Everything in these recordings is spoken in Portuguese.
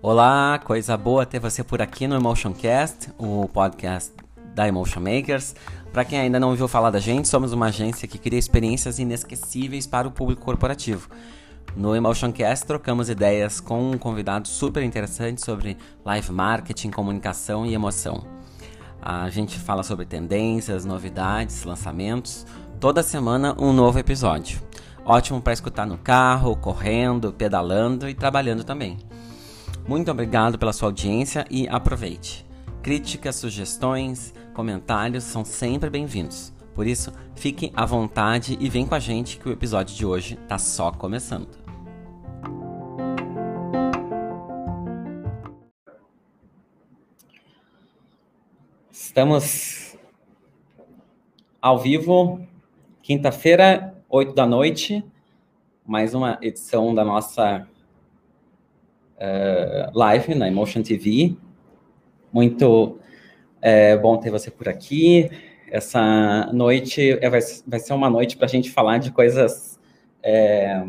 Olá, coisa boa ter você por aqui no Emotioncast, o podcast da Emotion Makers. Para quem ainda não ouviu falar da gente, somos uma agência que cria experiências inesquecíveis para o público corporativo. No Emotioncast trocamos ideias com um convidado super interessante sobre live marketing, comunicação e emoção. A gente fala sobre tendências, novidades, lançamentos. Toda semana um novo episódio. Ótimo para escutar no carro, correndo, pedalando e trabalhando também. Muito obrigado pela sua audiência e aproveite. Críticas, sugestões, comentários são sempre bem-vindos. Por isso, fique à vontade e vem com a gente que o episódio de hoje está só começando. Estamos ao vivo, quinta-feira, 8 da noite, mais uma edição da nossa uh, live na Emotion TV. Muito é, bom ter você por aqui. Essa noite é, vai, vai ser uma noite para a gente falar de coisas é,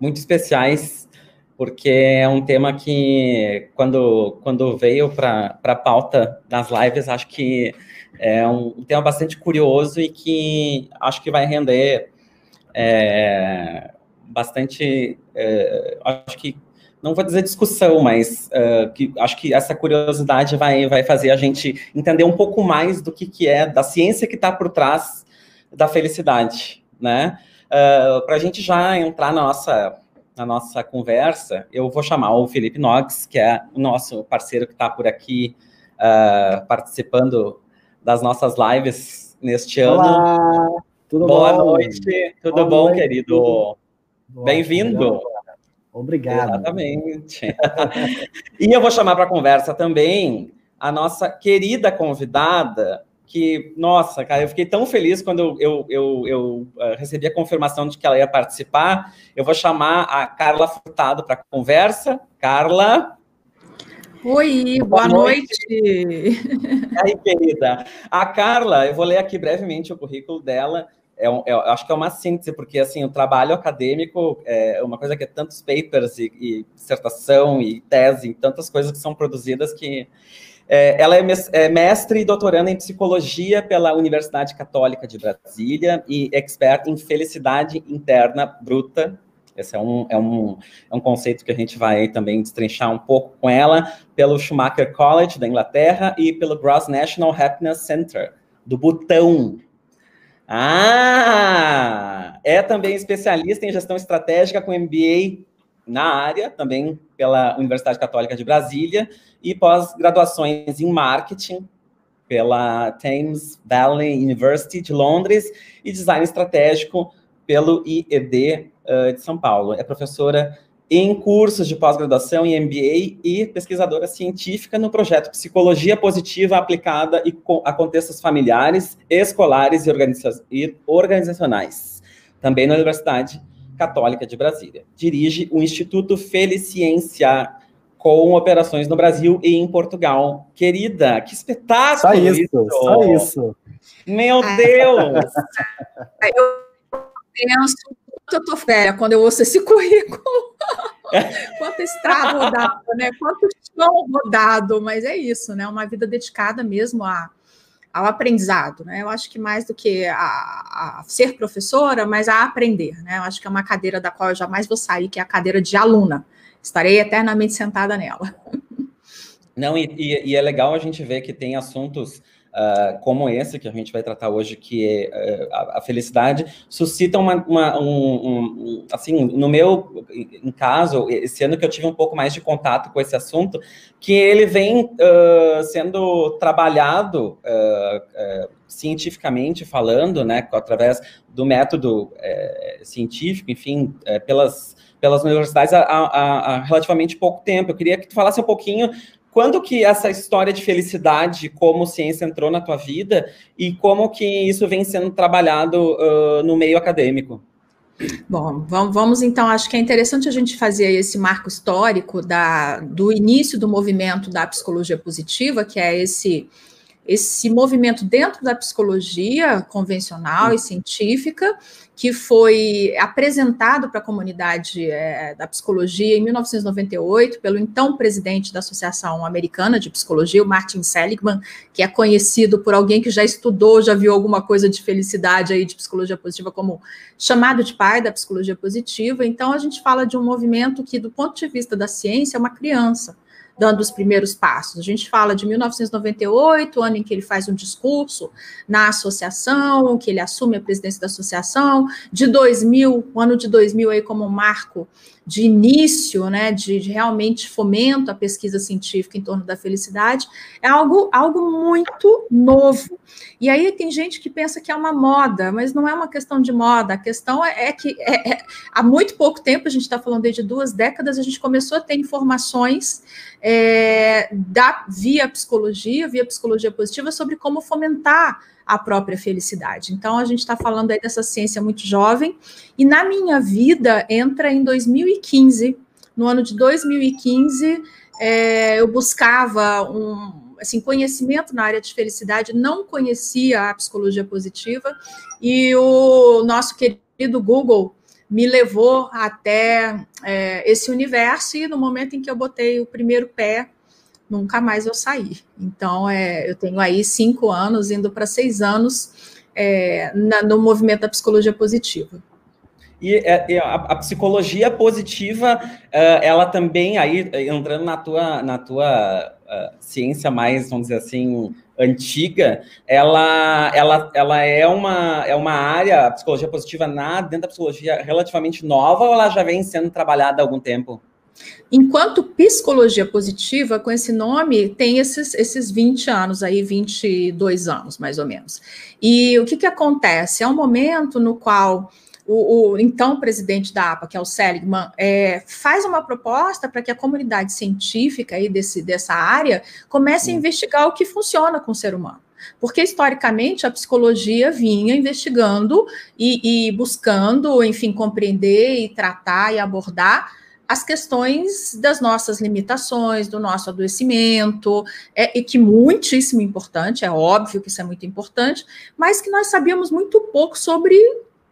muito especiais, porque é um tema que, quando, quando veio para a pauta das lives, acho que é um, tema bastante curioso e que acho que vai render é, bastante. É, acho que não vou dizer discussão, mas uh, que acho que essa curiosidade vai, vai fazer a gente entender um pouco mais do que, que é, da ciência que está por trás da felicidade, né? Uh, Para a gente já entrar na nossa, na nossa conversa, eu vou chamar o Felipe Knox, que é o nosso parceiro que está por aqui uh, participando das nossas lives neste Olá, ano. Tudo Boa bom? noite, tudo Boa bom, noite. querido? Bem-vindo. Obrigado. Exatamente. e eu vou chamar para conversa também a nossa querida convidada, que, nossa, cara, eu fiquei tão feliz quando eu, eu, eu, eu uh, recebi a confirmação de que ela ia participar. Eu vou chamar a Carla Furtado para a conversa. Carla. Oi, boa, boa noite. noite. Aí, querida? A Carla, eu vou ler aqui brevemente o currículo dela é, um, é, acho que é uma síntese, porque assim, o trabalho acadêmico é uma coisa que é tantos papers e, e dissertação e tese, tantas coisas que são produzidas que é, ela é, é mestre e doutoranda em psicologia pela Universidade Católica de Brasília e expert em felicidade interna bruta. Esse é um, é, um, é um conceito que a gente vai também destrinchar um pouco com ela, pelo Schumacher College da Inglaterra e pelo Gross National Happiness Center, do Butão, ah, é também especialista em gestão estratégica com MBA na área, também pela Universidade Católica de Brasília, e pós-graduações em marketing pela Thames Valley University de Londres e design estratégico pelo IED uh, de São Paulo. É professora em cursos de pós-graduação em MBA e pesquisadora científica no projeto Psicologia Positiva aplicada a contextos familiares, escolares e organizacionais, também na Universidade Católica de Brasília. Dirige o Instituto Feliciência, com operações no Brasil e em Portugal. Querida, que espetáculo! Só isso, isso. só isso. Meu Deus! Eu penso eu tô férias quando eu ouço esse currículo. Quanto estrada rodado, né? Quanto chão rodado, mas é isso, né? Uma vida dedicada mesmo a, ao aprendizado, né? Eu acho que mais do que a, a, ser professora, mas a aprender, né? Eu acho que é uma cadeira da qual eu jamais vou sair, que é a cadeira de aluna. Estarei eternamente sentada nela. Não, e, e, e é legal a gente ver que tem assuntos uh, como esse que a gente vai tratar hoje, que é uh, a, felicidade, suscita uma, uma um, um, assim, no meu em caso, esse ano que eu tive um pouco mais de contato com esse assunto, que ele vem uh, sendo trabalhado cientificamente falando, né, através do método eh, científico, enfim, eh, pelas pelas universidades há, há, há, relativamente pouco tempo. Eu queria que tu falasse um pouquinho quando que essa história de felicidade como ciência entrou na tua vida e como que isso vem sendo trabalhado uh, no meio acadêmico? Bom, vamos então, acho que é interessante a gente fazer esse marco histórico da, do início do movimento da psicologia positiva, que é esse esse movimento dentro da psicologia convencional e científica, que foi apresentado para a comunidade é, da psicologia em 1998 pelo então presidente da Associação Americana de Psicologia, o Martin Seligman, que é conhecido por alguém que já estudou, já viu alguma coisa de felicidade aí de psicologia positiva como chamado de pai da psicologia positiva. Então a gente fala de um movimento que do ponto de vista da ciência é uma criança dando os primeiros passos. A gente fala de 1998, ano em que ele faz um discurso na associação, que ele assume a presidência da associação, de 2000, o ano de 2000 aí como um marco de início, né, de, de, realmente fomento à pesquisa científica em torno da felicidade, é algo, algo muito novo. E aí tem gente que pensa que é uma moda, mas não é uma questão de moda, a questão é, é que é, é, há muito pouco tempo, a gente está falando desde duas décadas, a gente começou a ter informações é, da, via psicologia, via psicologia positiva, sobre como fomentar a própria felicidade. Então, a gente está falando aí dessa ciência muito jovem, e na minha vida entra em 2015. No ano de 2015, é, eu buscava um assim, conhecimento na área de felicidade, não conhecia a psicologia positiva, e o nosso querido Google me levou até é, esse universo, e no momento em que eu botei o primeiro pé nunca mais eu saí. Então, é, eu tenho aí cinco anos, indo para seis anos é, na, no movimento da psicologia positiva. E é, a, psicologia positiva, uh, ela também, aí entrando na tua, na tua uh, ciência mais, vamos dizer assim, antiga, ela, ela, ela é, uma, é uma área, a psicologia positiva, na, dentro da psicologia, relativamente nova ou ela já vem sendo trabalhada há algum tempo? Enquanto psicologia positiva, com esse nome, tem esses, esses 20 anos aí, 22 anos, mais ou menos. E o que, que acontece? É um momento no qual o, o, então presidente da APA, que é o Seligman, é, faz uma proposta para que a comunidade científica aí desse, dessa área comece a investigar o que funciona com o ser humano. Porque, historicamente, a psicologia vinha investigando e, e buscando, enfim, compreender e tratar e abordar as questões das nossas limitações, do nosso adoecimento, é, e que muitíssimo importante, é óbvio que isso é muito importante, mas que nós sabíamos muito pouco sobre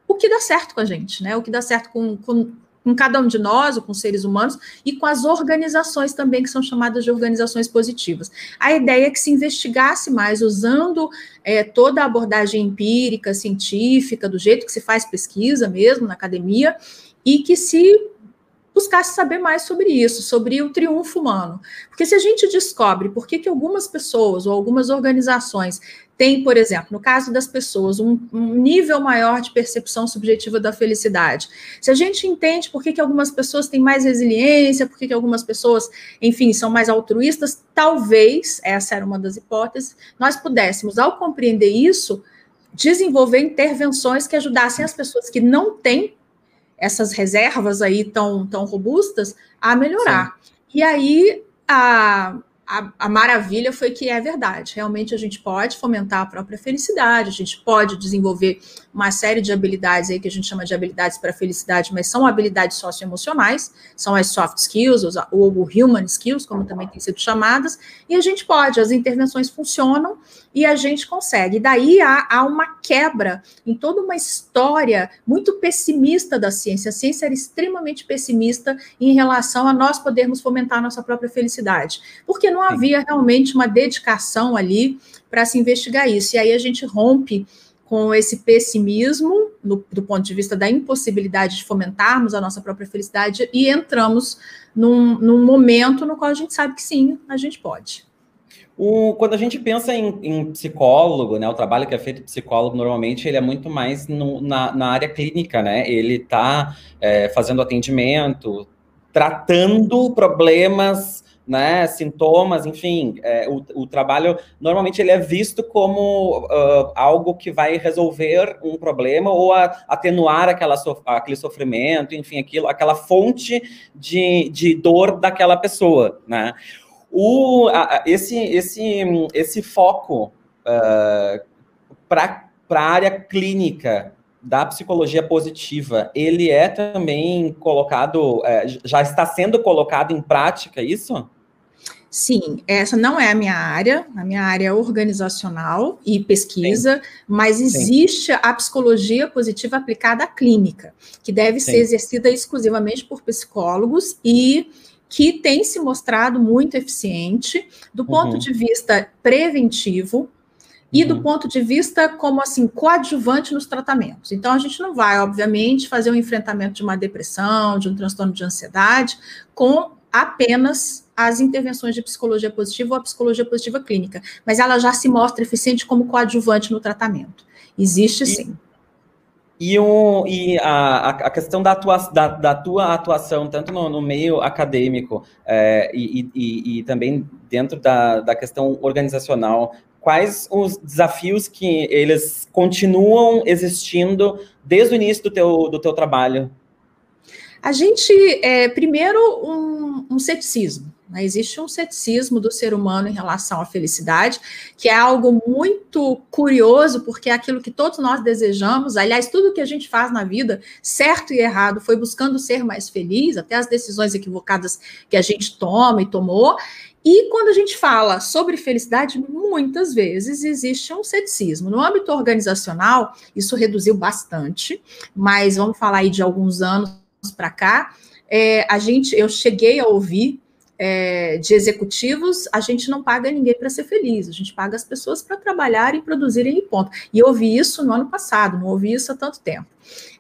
o que dá certo com a gente, né? O que dá certo com, com, com cada um de nós, ou com seres humanos, e com as organizações também, que são chamadas de organizações positivas. A ideia é que se investigasse mais, usando é, toda a abordagem empírica, científica, do jeito que se faz pesquisa mesmo na academia, e que se buscasse saber mais sobre isso, sobre o triunfo humano. Porque se a gente descobre por que, que algumas pessoas ou algumas organizações têm, por exemplo, no caso das pessoas, um, um nível maior de percepção subjetiva da felicidade, se a gente entende por que, que algumas pessoas têm mais resiliência, por que, que algumas pessoas, enfim, são mais altruístas, talvez, essa era uma das hipóteses, nós pudéssemos, ao compreender isso, desenvolver intervenções que ajudassem as pessoas que não têm essas reservas aí tão, tão robustas a melhorar. Sim. E aí a, a, a, maravilha foi que é verdade. Realmente a gente pode fomentar a própria felicidade, a gente pode desenvolver uma série de habilidades aí que a gente chama de habilidades para felicidade, mas são habilidades socioemocionais, são as soft skills, ou human skills, como também têm sido chamadas, e a gente pode, as intervenções funcionam e a gente consegue. Daí há, há uma quebra em toda uma história muito pessimista da ciência. A ciência era extremamente pessimista em relação a nós podermos fomentar a nossa própria felicidade, porque não havia realmente uma dedicação ali para se investigar isso. E aí a gente rompe com esse pessimismo, no, do ponto de vista da impossibilidade de fomentarmos a nossa própria felicidade, e entramos num, num momento no qual a gente sabe que sim, a gente pode. O, quando a gente pensa em, em, psicólogo, né, o trabalho que é feito psicólogo normalmente ele é muito mais no, na, na, área clínica, né? Ele está é, fazendo atendimento, tratando problemas, né, sintomas, enfim, é, o, o, trabalho normalmente ele é visto como uh, algo que vai resolver um problema ou a, atenuar aquela so, aquele sofrimento, enfim, aquilo, aquela fonte de, de dor daquela pessoa, né? O, a, esse, esse, esse foco uh, para a área clínica da psicologia positiva, ele é também colocado, é, já está sendo colocado em prática isso? Sim, essa não é a minha área, a minha área é organizacional e pesquisa, Sim. mas existe Sim. a psicologia positiva aplicada à clínica, que deve Sim. ser exercida exclusivamente por psicólogos e que tem se mostrado muito eficiente do ponto uhum. de vista preventivo, e do uhum. ponto de vista como assim coadjuvante nos tratamentos. Então a gente não vai, obviamente, fazer um enfrentamento de uma depressão, de um transtorno de ansiedade com apenas as intervenções de psicologia positiva ou a psicologia positiva clínica, mas ela já se mostra eficiente como coadjuvante no tratamento. Existe sim. E, o, e a, a questão da, atua, da, da tua atuação, tanto no, no meio acadêmico é, e, e, e, também dentro da, da questão organizacional, quais os desafios que eles continuam existindo desde o início do teu, do teu trabalho? A gente, é, primeiro, um, um ceticismo. Né? Existe um ceticismo do ser humano em relação à felicidade, que é algo muito curioso, porque é aquilo que todos nós desejamos. Aliás, tudo que a gente faz na vida, certo e errado, foi buscando ser mais feliz, até as decisões equivocadas que a gente toma e tomou. E quando a gente fala sobre felicidade, muitas vezes existe um ceticismo. No âmbito organizacional, isso reduziu bastante, mas vamos falar aí de alguns anos para cá, é, a gente, eu cheguei a ouvir é, de executivos, a gente não paga ninguém para ser feliz, a gente paga as pessoas para trabalharem e produzirem em ponto. E eu ouvi isso no ano passado, não ouvi isso há tanto tempo.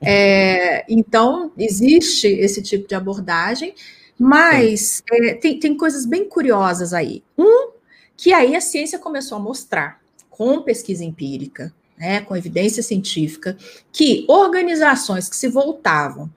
É, então, existe esse tipo de abordagem, mas é, tem, tem coisas bem curiosas aí. Um, que aí a ciência começou a mostrar, com pesquisa empírica, né, com evidência científica, que organizações que se voltavam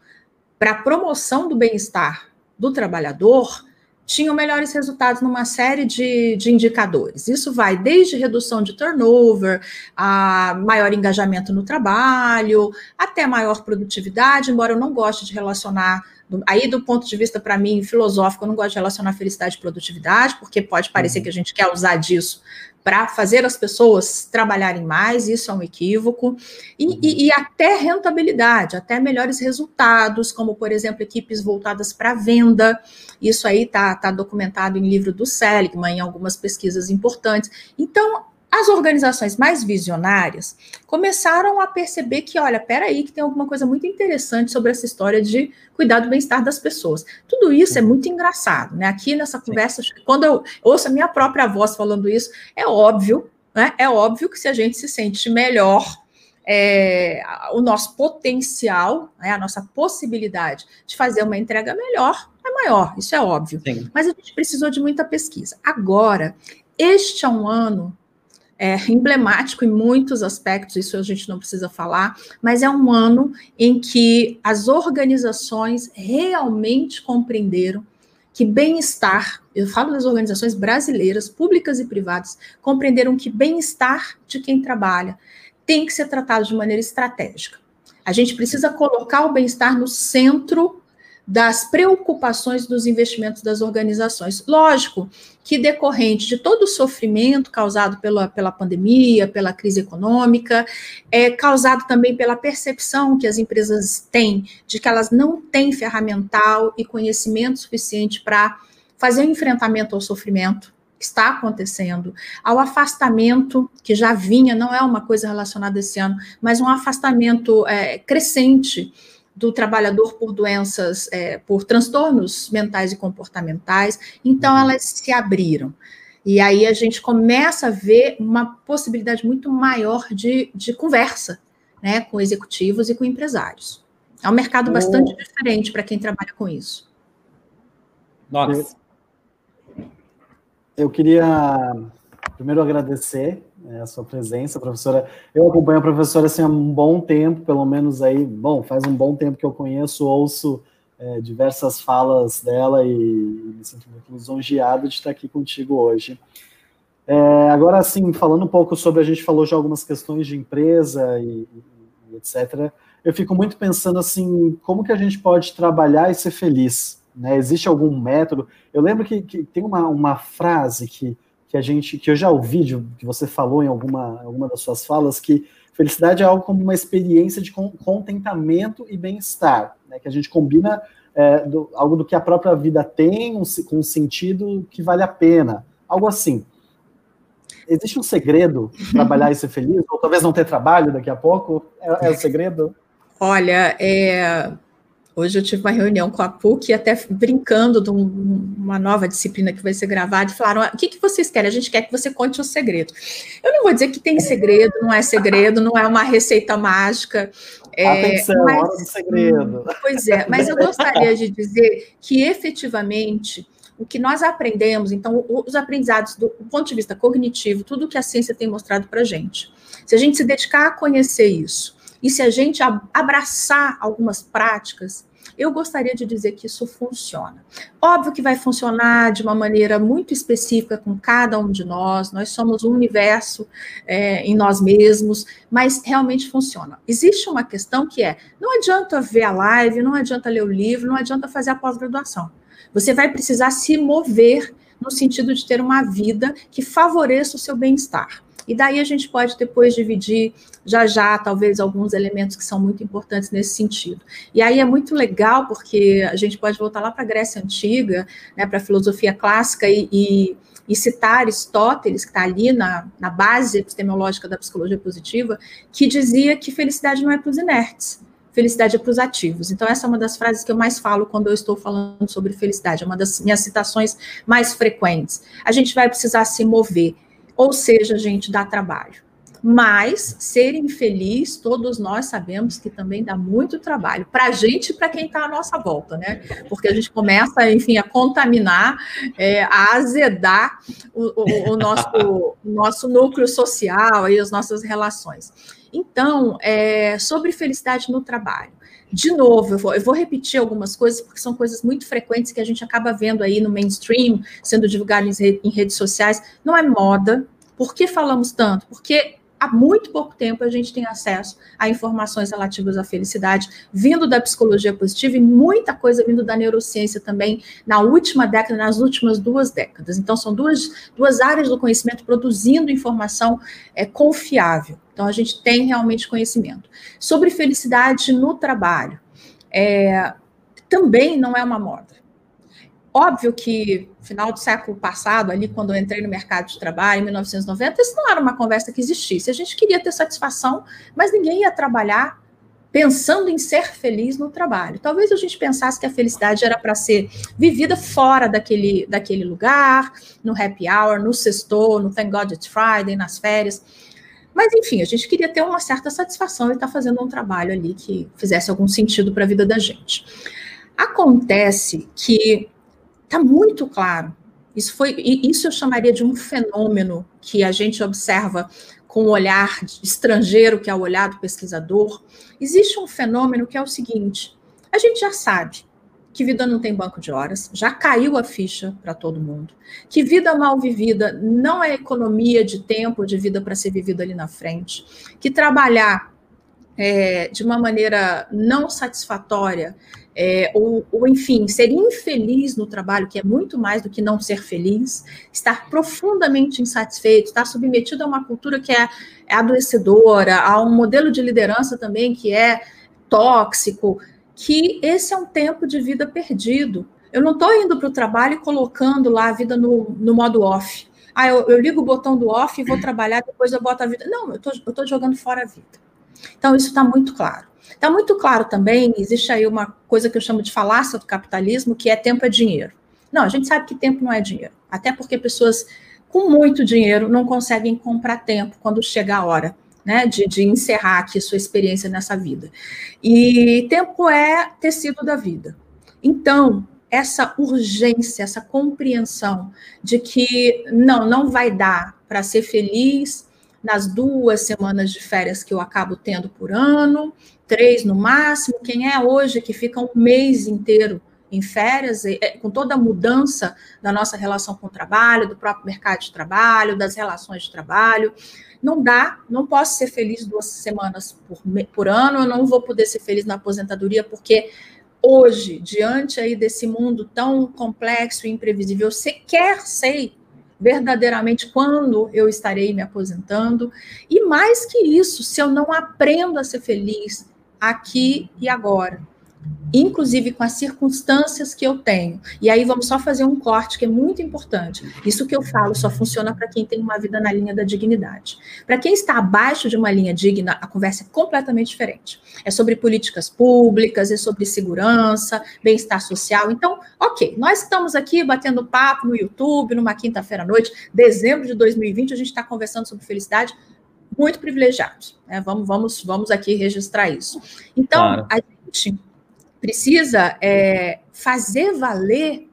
para a promoção do bem-estar do trabalhador tinham melhores resultados numa série de, de indicadores. Isso vai desde redução de turnover, a maior engajamento no trabalho, até maior produtividade, embora eu não goste de relacionar aí do ponto de vista para mim filosófico, eu não gosto de relacionar felicidade e produtividade, porque pode parecer uhum. que a gente quer usar disso para fazer as pessoas trabalharem mais, isso é um equívoco, e, uhum. e, e, até rentabilidade, até melhores resultados, como, por exemplo, equipes voltadas para venda, isso aí está tá documentado em livro do Seligman, em algumas pesquisas importantes. Então, as organizações mais visionárias começaram a perceber que, olha, peraí, que tem alguma coisa muito interessante sobre essa história de cuidar do bem-estar das pessoas. Tudo isso é muito engraçado, né? Aqui nessa conversa, quando eu ouço a minha própria voz falando isso, é óbvio, né? É óbvio que se a gente se sente melhor, é, o nosso potencial, né, a nossa possibilidade de fazer uma entrega melhor é maior, isso é óbvio. Sim. Mas a gente precisou de muita pesquisa. Agora, este é um ano é, emblemático em muitos aspectos, isso a gente não precisa falar, mas é um ano em que as organizações realmente compreenderam que bem-estar, eu falo das organizações brasileiras, públicas e privadas, compreenderam que bem-estar de quem trabalha tem que ser tratado de maneira estratégica. A gente precisa colocar o bem-estar no centro das preocupações dos investimentos das organizações. Lógico que decorrente de todo o sofrimento causado pela, pela pandemia, pela crise econômica, é causado também pela percepção que as empresas têm de que elas não têm ferramental e conhecimento suficiente para fazer o um enfrentamento ao sofrimento que está acontecendo, ao afastamento que já vinha, não é uma coisa relacionada esse ano, mas um afastamento é, crescente do trabalhador por doenças, é, por transtornos mentais e comportamentais, então uhum. elas se abriram. E aí a gente começa a ver uma possibilidade muito maior de, de conversa né, com executivos e com empresários. É um mercado bastante diferente para quem trabalha com isso. Nossa. Eu queria primeiro agradecer a sua presença, professora. Eu acompanho a professora assim, há um bom tempo, pelo menos aí, bom, faz um bom tempo que eu conheço, ouço é, diversas falas dela e, e, me sinto muito lisonjeado de estar aqui contigo hoje. É, agora, assim, falando um pouco sobre, a gente falou já algumas questões de empresa e, e, etc., eu fico muito pensando assim, como que a gente pode trabalhar e ser feliz? Né? Existe algum método? Eu lembro que, que tem uma, uma frase que que a gente, que eu já ouvi, de, que você falou em alguma, alguma das suas falas, que felicidade é algo como uma experiência de contentamento e bem-estar, né? Que a gente combina é, do, algo do que a própria vida tem, um, com um sentido que vale a pena, algo assim. Existe um segredo trabalhar e ser feliz? Ou talvez não ter trabalho daqui a pouco? É, é o segredo? Olha, é, Hoje eu tive uma reunião com a PUC, até brincando de um, uma nova disciplina que vai ser gravada, e falaram: o que, que vocês querem? A gente quer que você conte o um segredo. Eu não vou dizer que tem segredo, não é segredo, não é uma receita mágica. É, Atenção, mas, hora do segredo. Pois é, mas eu gostaria de dizer que efetivamente o que nós aprendemos, então, os aprendizados do, do ponto de vista cognitivo, tudo que a ciência tem mostrado para a gente. Se a gente se dedicar a conhecer isso, e se a gente abraçar algumas práticas, eu gostaria de dizer que isso funciona. Óbvio que vai funcionar de uma maneira muito específica com cada um de nós, nós somos um universo é, em nós mesmos, mas realmente funciona. Existe uma questão que é: não adianta ver a live, não adianta ler o livro, não adianta fazer a pós-graduação. Você vai precisar se mover no sentido de ter uma vida que favoreça o seu bem-estar. E daí a gente pode depois dividir já já, talvez, alguns elementos que são muito importantes nesse sentido. E aí é muito legal, porque a gente pode voltar lá para a Grécia Antiga, né, para a filosofia clássica e, e, e citar Aristóteles, que está ali na, na base epistemológica da psicologia positiva, que dizia que felicidade não é para os inertes, felicidade é para os ativos. Então, essa é uma das frases que eu mais falo quando eu estou falando sobre felicidade, é uma das minhas citações mais frequentes. A gente vai precisar se mover. Ou seja, gente, dá trabalho. Mas ser infeliz, todos nós sabemos que também dá muito trabalho para a gente e para quem está à nossa volta, né? Porque a gente começa, enfim, a contaminar, é, a azedar o, o, o nosso, o nosso núcleo social e as nossas relações. Então, é, sobre felicidade no trabalho. De novo, eu vou, eu vou, repetir algumas coisas, porque são coisas muito frequentes que a gente acaba vendo aí no mainstream, sendo divulgadas em, em redes sociais. Não é moda. Por que falamos tanto? Porque há muito pouco tempo a gente tem acesso a informações relativas à felicidade, vindo da psicologia positiva e muita coisa vindo da neurociência também na última década, nas últimas duas décadas. Então, são duas, duas áreas do conhecimento produzindo informação é, confiável. Então, a gente tem realmente conhecimento. Sobre felicidade no trabalho, é, também não é uma moda. Óbvio que final do século passado, ali quando eu entrei no mercado de trabalho, em 1990, isso não era uma conversa que existisse. A gente queria ter satisfação, mas ninguém ia trabalhar pensando em ser feliz no trabalho. Talvez a gente pensasse que a felicidade era para ser vivida fora daquele, daquele lugar, no happy hour, no sexto, no Thank God It's Friday, nas férias. Mas, enfim, a gente queria ter uma certa satisfação e estar tá fazendo um trabalho ali que fizesse algum sentido para a vida da gente. Acontece que Está muito claro. Isso foi, isso eu chamaria de um fenômeno que a gente observa com o olhar estrangeiro, que é o olhar do pesquisador. Existe um fenômeno que é o seguinte: a gente já sabe que vida não tem banco de horas, já caiu a ficha para todo mundo, que vida mal vivida não é economia de tempo de vida para ser vivida ali na frente, que trabalhar é, de uma maneira não satisfatória é, ou, ou, enfim, ser infeliz no trabalho, que é muito mais do que não ser feliz, estar profundamente insatisfeito, estar submetido a uma cultura que é, é adoecedora, a um modelo de liderança também que é tóxico, que esse é um tempo de vida perdido. Eu não estou indo para o trabalho e colocando lá a vida no, no modo off. Ah, eu, eu, ligo o botão do off e vou trabalhar, depois eu boto a vida. Não, eu estou jogando fora a vida. Então, isso está muito claro. Está muito claro também, existe aí uma coisa que eu chamo de falácia do capitalismo, que é tempo é dinheiro. Não, a gente sabe que tempo não é dinheiro, até porque pessoas com muito dinheiro não conseguem comprar tempo quando chega a hora. Né, de, de encerrar aqui sua experiência nessa vida. E tempo é tecido da vida. Então, essa urgência, essa compreensão de que não, não vai dar para ser feliz nas duas semanas de férias que eu acabo tendo por ano, três no máximo. Quem é hoje que fica um mês inteiro em férias, com toda a mudança da nossa relação com o trabalho, do próprio mercado de trabalho, das relações de trabalho. Não dá, não posso ser feliz duas semanas por, por ano, eu não vou poder ser feliz na aposentadoria, porque hoje, diante aí desse mundo tão complexo e imprevisível, eu sequer sei verdadeiramente quando eu estarei me aposentando. E mais que isso, se eu não aprendo a ser feliz, aqui e agora. Inclusive com as circunstâncias que eu tenho. E aí vamos só fazer um corte que é muito importante. Isso que eu falo só funciona para quem tem uma vida na linha da dignidade. Para quem está abaixo de uma linha digna, a conversa é completamente diferente. É sobre políticas públicas, é sobre segurança, bem-estar social. Então, ok, nós estamos aqui batendo papo no YouTube, numa quinta-feira à noite, dezembro de 2020, a gente está conversando sobre felicidade muito privilegiados. Né? Vamos, vamos, vamos aqui registrar isso. Então, claro. a gente precisa é, fazer valer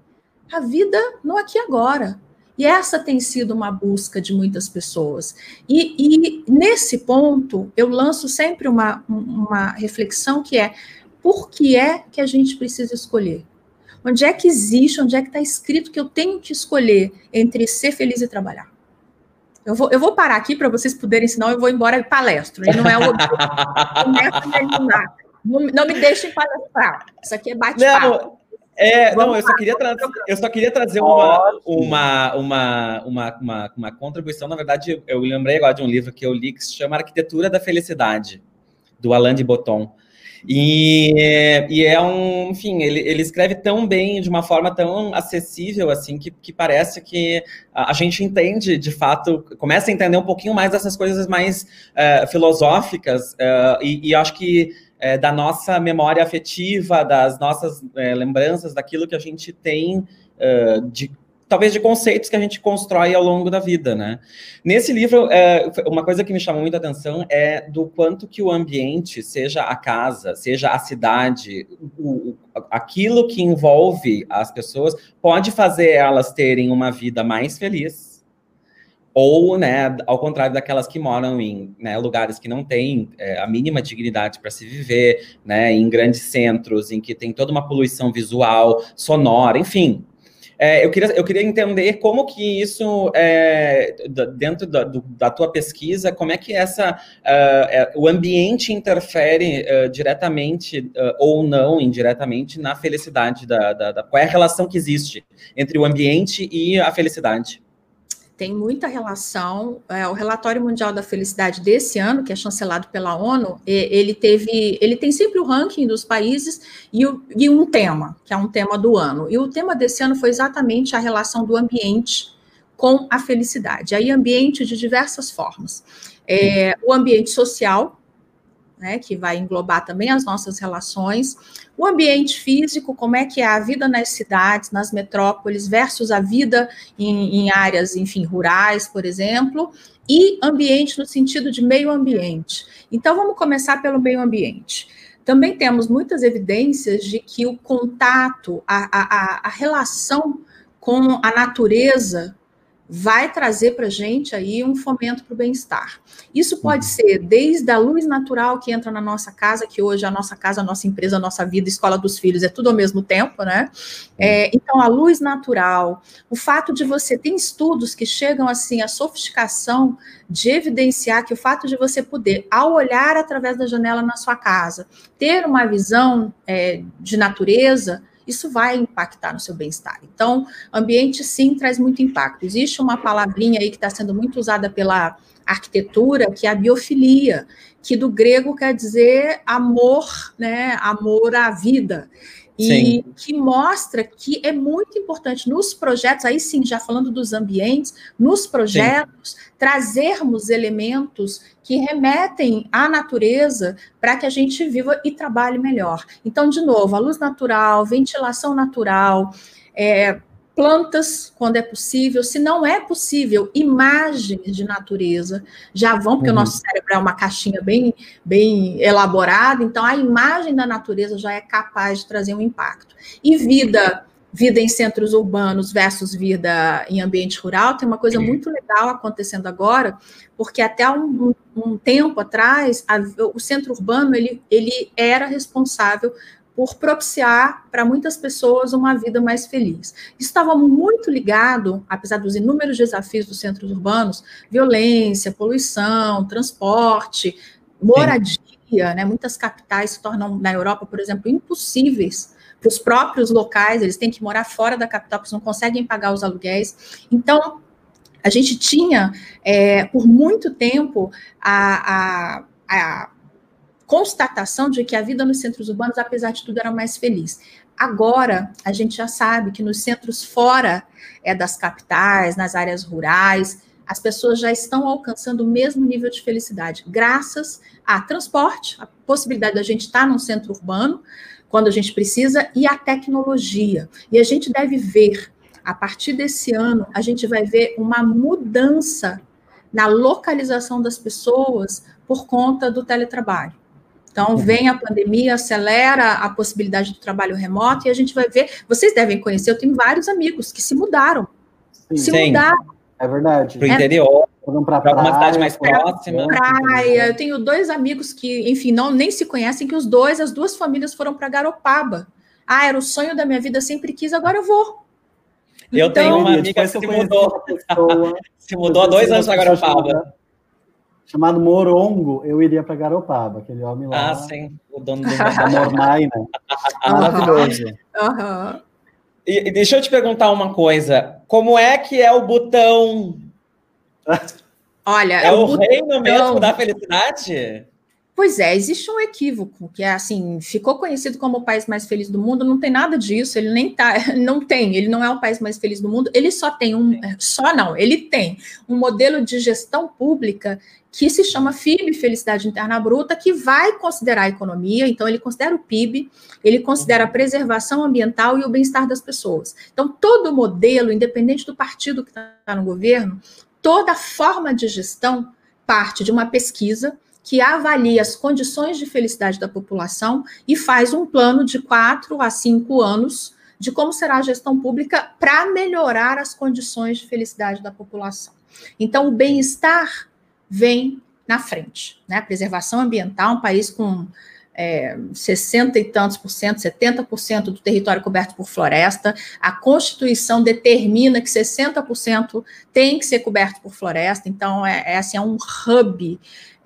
a vida no aqui e agora. E essa tem sido uma busca de muitas pessoas. E, e nesse ponto, eu lanço sempre uma, uma reflexão que é: por que é que a gente precisa escolher? Onde é que existe, onde é que está escrito que eu tenho que escolher entre ser feliz e trabalhar? Eu vou, eu vou parar aqui para vocês poderem, senão eu vou embora e palestro. E não é o objetivo. Não, não me deixem palestrar. Isso aqui é bate-papo. É, não, eu só queria, eu só queria trazer uma, uma, uma, uma, uma, uma contribuição. Na verdade, eu lembrei agora de um livro que eu li que se chama Arquitetura da Felicidade, do Alain de Botton. E, e é um, enfim, ele, ele escreve tão bem, de uma forma tão acessível, assim, que, que parece que a, a gente entende, de fato, começa a entender um pouquinho mais dessas coisas mais uh, filosóficas, uh, e, e acho que é, da nossa memória afetiva, das nossas é, lembranças, daquilo que a gente tem uh, de talvez de conceitos que a gente constrói ao longo da vida, né? Nesse livro, é, uma coisa que me chamou muita atenção é do quanto que o ambiente, seja a casa, seja a cidade, o, aquilo que envolve as pessoas, pode fazer elas terem uma vida mais feliz, ou, né, ao contrário daquelas que moram em né, lugares que não têm é, a mínima dignidade para se viver, né, em grandes centros, em que tem toda uma poluição visual, sonora, enfim. É, eu, queria, eu queria entender como que isso, é, dentro da, do, da, tua pesquisa, como é que essa, uh, o ambiente interfere uh, diretamente ou não, indiretamente, na felicidade da, da, da... Qual é a relação que existe entre o ambiente e a felicidade? Tem muita relação. É, o relatório mundial da felicidade desse ano, que é chancelado pela ONU, ele teve, ele tem sempre o ranking dos países e, o, e um tema, que é um tema do ano. E o tema desse ano foi exatamente a relação do ambiente com a felicidade. Aí ambiente de diversas formas. É, o ambiente social, né, que vai englobar também as nossas relações, o ambiente físico, como é que é a vida nas cidades, nas metrópoles, versus a vida em, em áreas, enfim, rurais, por exemplo, e ambiente no sentido de meio ambiente. Então, vamos começar pelo meio ambiente. Também temos muitas evidências de que o contato, a, a, a relação com a natureza vai trazer para a gente aí um fomento para o bem-estar. Isso pode uhum. ser desde a luz natural que entra na nossa casa, que hoje a nossa casa, a nossa empresa, a nossa vida, a escola dos filhos, é tudo ao mesmo tempo, né? É, então, a luz natural, o fato de você, tem estudos que chegam assim, a sofisticação de evidenciar que o fato de você poder, ao olhar através da janela na sua casa, ter uma visão é, de natureza, isso vai impactar no seu bem-estar. Então, ambiente sim traz muito impacto. Existe uma palavrinha aí que está sendo muito usada pela arquitetura, que é a biofilia, que do grego quer dizer amor, né? Amor à vida. E sim. que mostra que é muito importante nos projetos, aí sim, já falando dos ambientes, nos projetos, sim. trazermos elementos que remetem à natureza para que a gente viva e trabalhe melhor. Então, de novo, a luz natural, ventilação natural, é, plantas quando é possível, se não é possível, imagens de natureza já vão, porque uhum. o nosso cérebro é uma caixinha bem, bem elaborada, então a imagem da natureza já é capaz de trazer um impacto. E vida, vida em centros urbanos versus vida em ambiente rural, tem uma coisa muito legal acontecendo agora, porque até um, um, tempo atrás, a, o centro urbano ele, ele era responsável por propiciar para muitas pessoas uma vida mais feliz. Estava muito ligado, apesar dos inúmeros desafios dos centros urbanos, violência, poluição, transporte, moradia, né? Muitas capitais se tornam na Europa, por exemplo, impossíveis para os próprios locais, eles têm que morar fora da capital, porque não conseguem pagar os aluguéis. Então, a gente tinha, é, por muito tempo, a, a, a constatação de que a vida nos centros urbanos, apesar de tudo, era mais feliz. Agora, a gente já sabe que nos centros fora é, das capitais, nas áreas rurais, as pessoas já estão alcançando o mesmo nível de felicidade, graças a transporte, a possibilidade da gente estar num centro urbano, quando a gente precisa, e a tecnologia. E a gente deve ver, a partir desse ano, a gente vai ver uma mudança na localização das pessoas por conta do teletrabalho. Então, uhum. vem a pandemia, acelera a possibilidade do trabalho remoto e a gente vai ver. Vocês devem conhecer, eu tenho vários amigos que se mudaram. Sim. Se Sim. mudaram. É verdade. Para o interior, para uma cidade mais próxima. Praia. Eu tenho dois amigos que, enfim, não nem se conhecem, que os dois, as duas famílias foram para Garopaba. Ah, era o sonho da minha vida, sempre quis, agora eu vou. Eu então, tenho uma amiga que se mudou. se mudou há dois anos para Garopaba chamado Morongo, eu iria para Garopaba, aquele homem lá. Ah, sim, o dono do da Mormai, né? Maravilhoso. Uhum. E, e, deixa eu te perguntar uma coisa: como é que é o botão? Olha, é o, o botão... reino mesmo da felicidade? Pois é, existe um equívoco que é assim, ficou conhecido como o país mais feliz do mundo, não tem nada disso, ele nem tá, não tem, ele não é o país mais feliz do mundo, ele só tem um, só não, ele tem um modelo de gestão pública que se chama FIB, Felicidade Interna Bruta, que vai considerar a economia, então ele considera o PIB, ele considera a preservação ambiental e o bem-estar das pessoas. Então, todo modelo, independente do partido que está no governo, toda forma de gestão parte de uma pesquisa que avalia as condições de felicidade da população e faz um plano de quatro a cinco anos de como será a gestão pública para melhorar as condições de felicidade da população. Então, o bem-estar vem na frente. Né? A preservação ambiental, um país com é, 60 e tantos por cento, 70% do território coberto por floresta. A Constituição determina que 60% tem que ser coberto por floresta, então é, é assim, é um hub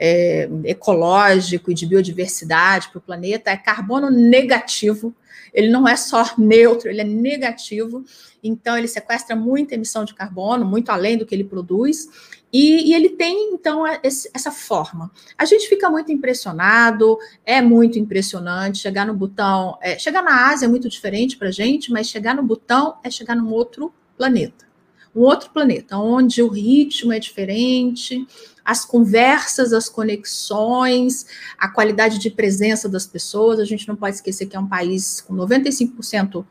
é, ecológico e de biodiversidade para o planeta, é carbono negativo, ele não é só neutro, ele é negativo, então ele sequestra muita emissão de carbono, muito além do que ele produz, e, e ele tem, então, esse, essa forma. A gente fica muito impressionado, é muito impressionante. Chegar no botão. É, chegar na Ásia é muito diferente para a gente, mas chegar no botão é chegar num outro planeta. Um outro planeta, onde o ritmo é diferente, as conversas, as conexões, a qualidade de presença das pessoas. A gente não pode esquecer que é um país com 95%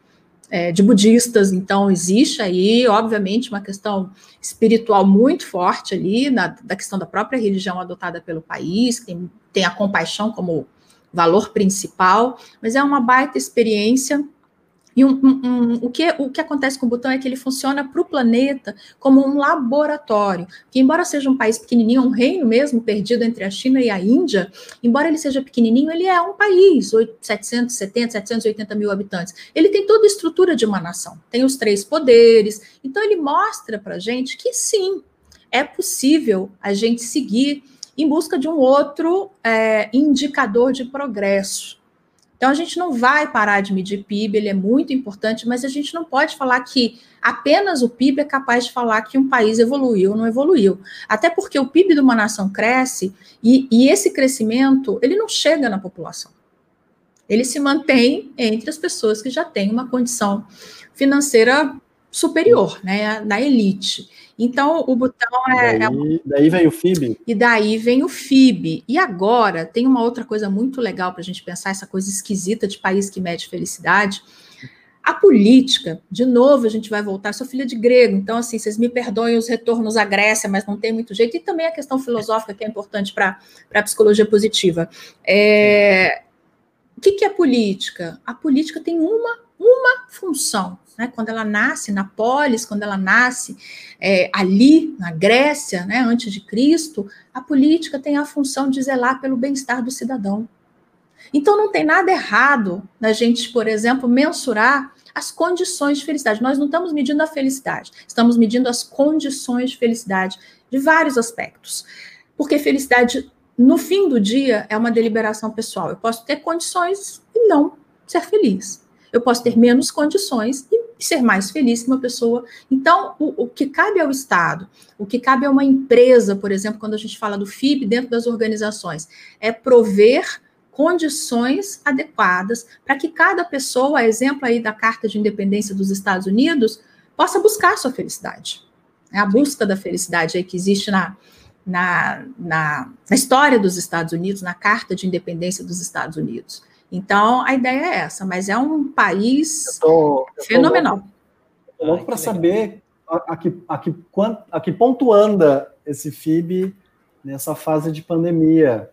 é, de budistas, então existe aí, obviamente, uma questão espiritual muito forte ali, na, da questão da própria religião adotada pelo país, que tem, tem a compaixão como valor principal, mas é uma baita experiência e um, um, o, que, o que acontece com o Butão é que ele funciona para o planeta como um laboratório, que embora seja um país pequenininho, um reino mesmo, perdido entre a China e a Índia, embora ele seja pequenininho, ele é um país, 770, 780 mil habitantes. Ele tem toda a estrutura de uma nação, tem os três poderes, então ele mostra para a gente que sim, é possível a gente seguir em busca de um outro é, indicador de progresso, então, a gente não vai parar de medir PIB, ele é muito importante, mas a gente não pode falar que apenas o PIB é capaz de falar que um país evoluiu ou não evoluiu. Até porque o PIB de uma nação cresce e, e esse crescimento, ele não chega na população. Ele se mantém entre as pessoas que já têm uma condição financeira superior, né, na elite. Então, o botão é. Daí, é... daí vem o FIB. E daí vem o FIB. E agora, tem uma outra coisa muito legal para a gente pensar, essa coisa esquisita de país que mede felicidade. A política, de novo, a gente vai voltar. Eu sou filha de grego, então, assim, vocês me perdoem os retornos à Grécia, mas não tem muito jeito. E também a questão filosófica, que é importante para a psicologia positiva. É... O que, que é política? A política tem uma, uma função, né, quando ela nasce na polis, quando ela nasce é, ali na Grécia, né, antes de Cristo, a política tem a função de zelar pelo bem-estar do cidadão. Então não tem nada errado na gente, por exemplo, mensurar as condições de felicidade. Nós não estamos medindo a felicidade, estamos medindo as condições de felicidade de vários aspectos. Porque felicidade, no fim do dia, é uma deliberação pessoal. Eu posso ter condições e não ser feliz. Eu posso ter menos condições e ser mais feliz que uma pessoa. Então, o, o, que cabe ao Estado, o que cabe a uma empresa, por exemplo, quando a gente fala do FIB dentro das organizações, é prover condições adequadas para que cada pessoa, exemplo aí da Carta de Independência dos Estados Unidos, possa buscar sua felicidade. É a busca da felicidade aí que existe na, na, na, na história dos Estados Unidos, na Carta de Independência dos Estados Unidos. Então, a ideia é essa, mas é um país eu tô, eu fenomenal. Estou louco para saber a, a, que, a, que, a que ponto anda esse FIB nessa fase de pandemia.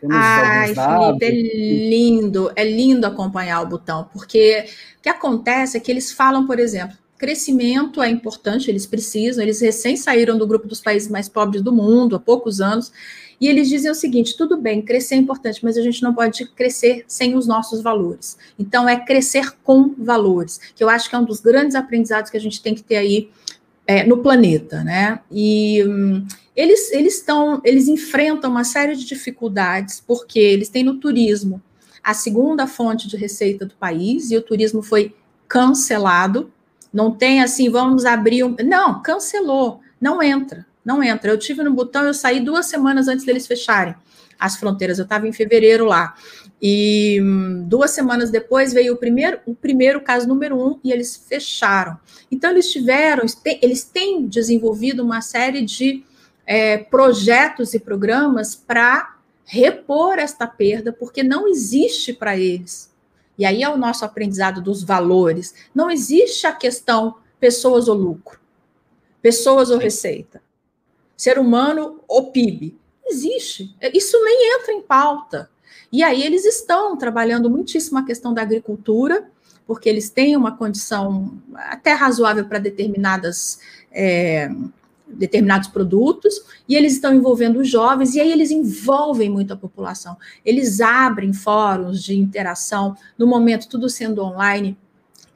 Temos Ai, Felipe, é lindo, é lindo acompanhar o botão, porque o que acontece é que eles falam, por exemplo, crescimento é importante, eles precisam, eles recém saíram do grupo dos países mais pobres do mundo há poucos anos, e eles dizem o seguinte: tudo bem, crescer é importante, mas a gente não pode crescer sem os nossos valores. Então, é crescer com valores, que eu acho que é um dos grandes aprendizados que a gente tem que ter aí é, no planeta, né? E hum, eles eles estão, eles enfrentam uma série de dificuldades, porque eles têm no turismo a segunda fonte de receita do país, e o turismo foi cancelado. Não tem assim, vamos abrir um. Não, cancelou, não entra não entra. Eu tive no botão, eu saí duas semanas antes deles fecharem as fronteiras. Eu estava em fevereiro lá. E hum, duas semanas depois veio o primeiro, o primeiro caso número um e eles fecharam. Então eles tiveram, eles têm desenvolvido uma série de é, projetos e programas para repor esta perda, porque não existe para eles. E aí é o nosso aprendizado dos valores. Não existe a questão pessoas ou lucro, pessoas ou receita ser humano ou PIB. Existe. Isso nem entra em pauta. E aí eles estão trabalhando muitíssimo a questão da agricultura, porque eles têm uma condição até razoável para determinadas. É, determinados produtos e eles estão envolvendo os jovens e aí eles envolvem muito a população. Eles abrem fóruns de interação no momento tudo sendo online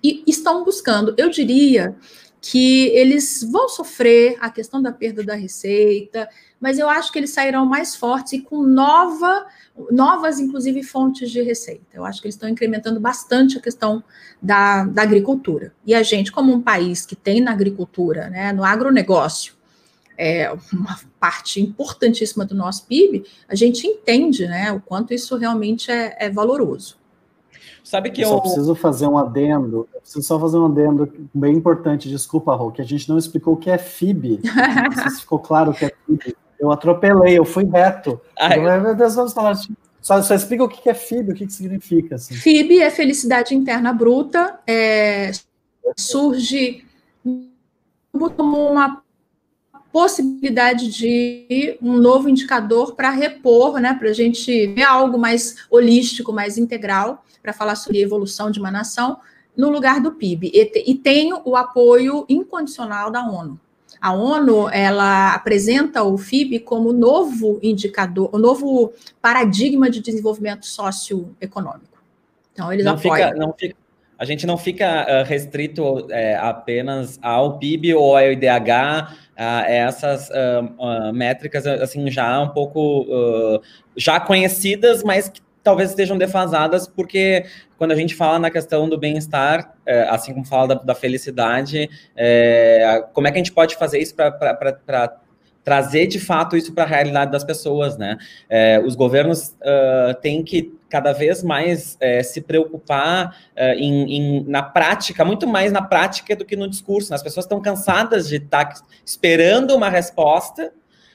e estão buscando, eu diria que eles vão sofrer a questão da perda da receita, mas eu acho que eles sairão mais fortes e com nova, novas, inclusive, fontes de receita. Eu acho que eles estão incrementando bastante a questão da, da agricultura. E a gente, como um país que tem na agricultura, né, no agronegócio, é uma parte importantíssima do nosso PIB, a gente entende né, o quanto isso realmente é, é valoroso. Sabe que eu, eu só preciso fazer um adendo, preciso só fazer um adendo bem importante, desculpa, Rô, que a gente não explicou o que é FIB. não sei se ficou claro o que é FIB. Eu atropelei, eu fui reto. Ai, meu Deus, vamos falar. Só, só explica o que é FIB, o que, que significa. Assim. FIB é felicidade interna bruta, é, surge como uma possibilidade de um novo indicador para repor, né, para a gente ver algo mais holístico, mais integral para falar sobre a evolução de uma nação no lugar do PIB. E, e tem o apoio incondicional da ONU. A ONU ela apresenta o FIB como novo indicador, o novo paradigma de desenvolvimento socioeconômico. Então eles não apoiam. Fica, não fica, a gente não fica uh, restrito é, apenas ao PIB ou ao IDH, a essas uh, uh, métricas assim já um pouco já conhecidas, mas que talvez estejam defasadas, porque quando a gente fala na questão do bem-estar, é, assim como fala da, da felicidade, é, como é que a gente pode fazer isso para trazer de fato isso para a realidade das pessoas, né? É, os governos uh, têm que cada vez mais é, se preocupar em, em, na prática, muito mais na prática do que no discurso. Né? As pessoas estão cansadas de estar tá esperando uma resposta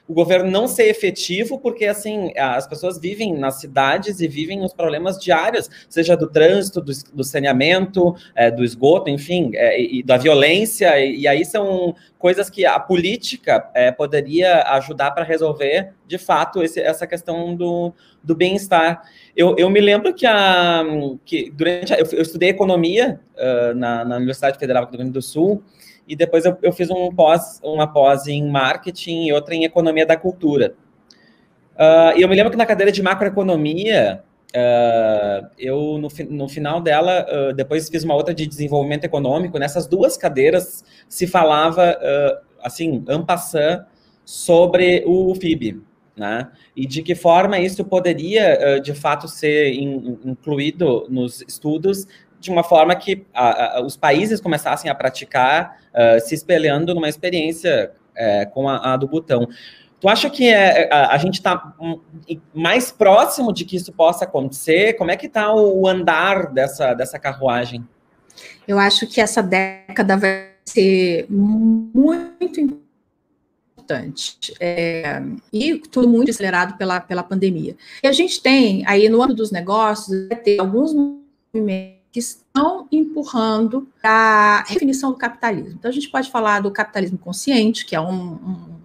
o governo não ser efetivo, porque assim as pessoas vivem nas cidades e vivem os problemas diários, seja do trânsito, do, do saneamento, é, do esgoto, enfim, é, e, da violência, e, e, aí são coisas que a política é, poderia ajudar para resolver, de fato, esse, essa questão do, do bem-estar. Eu, eu, me lembro que, a, que durante a, eu, eu, estudei economia uh, na, na Universidade Federal do Rio Grande do Sul, e depois eu, eu fiz um pós, uma pós em marketing e outra em economia da cultura. Uh, e eu me lembro que na cadeira de macroeconomia, uh, eu, no, no final dela, uh, depois fiz uma outra de desenvolvimento econômico, nessas duas cadeiras se falava, assim, ampassant, sobre o FIB, né? E de que forma isso poderia, de fato, ser in, incluído nos estudos de uma forma que a, a, os países começassem a praticar, uh, se espelhando numa experiência uh, com a, a, do botão. Tu acha que é, a, a gente está mais próximo de que isso possa acontecer? Como é que está o, o andar dessa, dessa carruagem? Eu acho que essa década vai ser muito importante. É, e tudo muito acelerado pela, pela pandemia. E a gente tem aí no ano dos negócios, alguns movimentos que estão empurrando a definição do capitalismo. Então, a gente pode falar do capitalismo consciente, que é um, um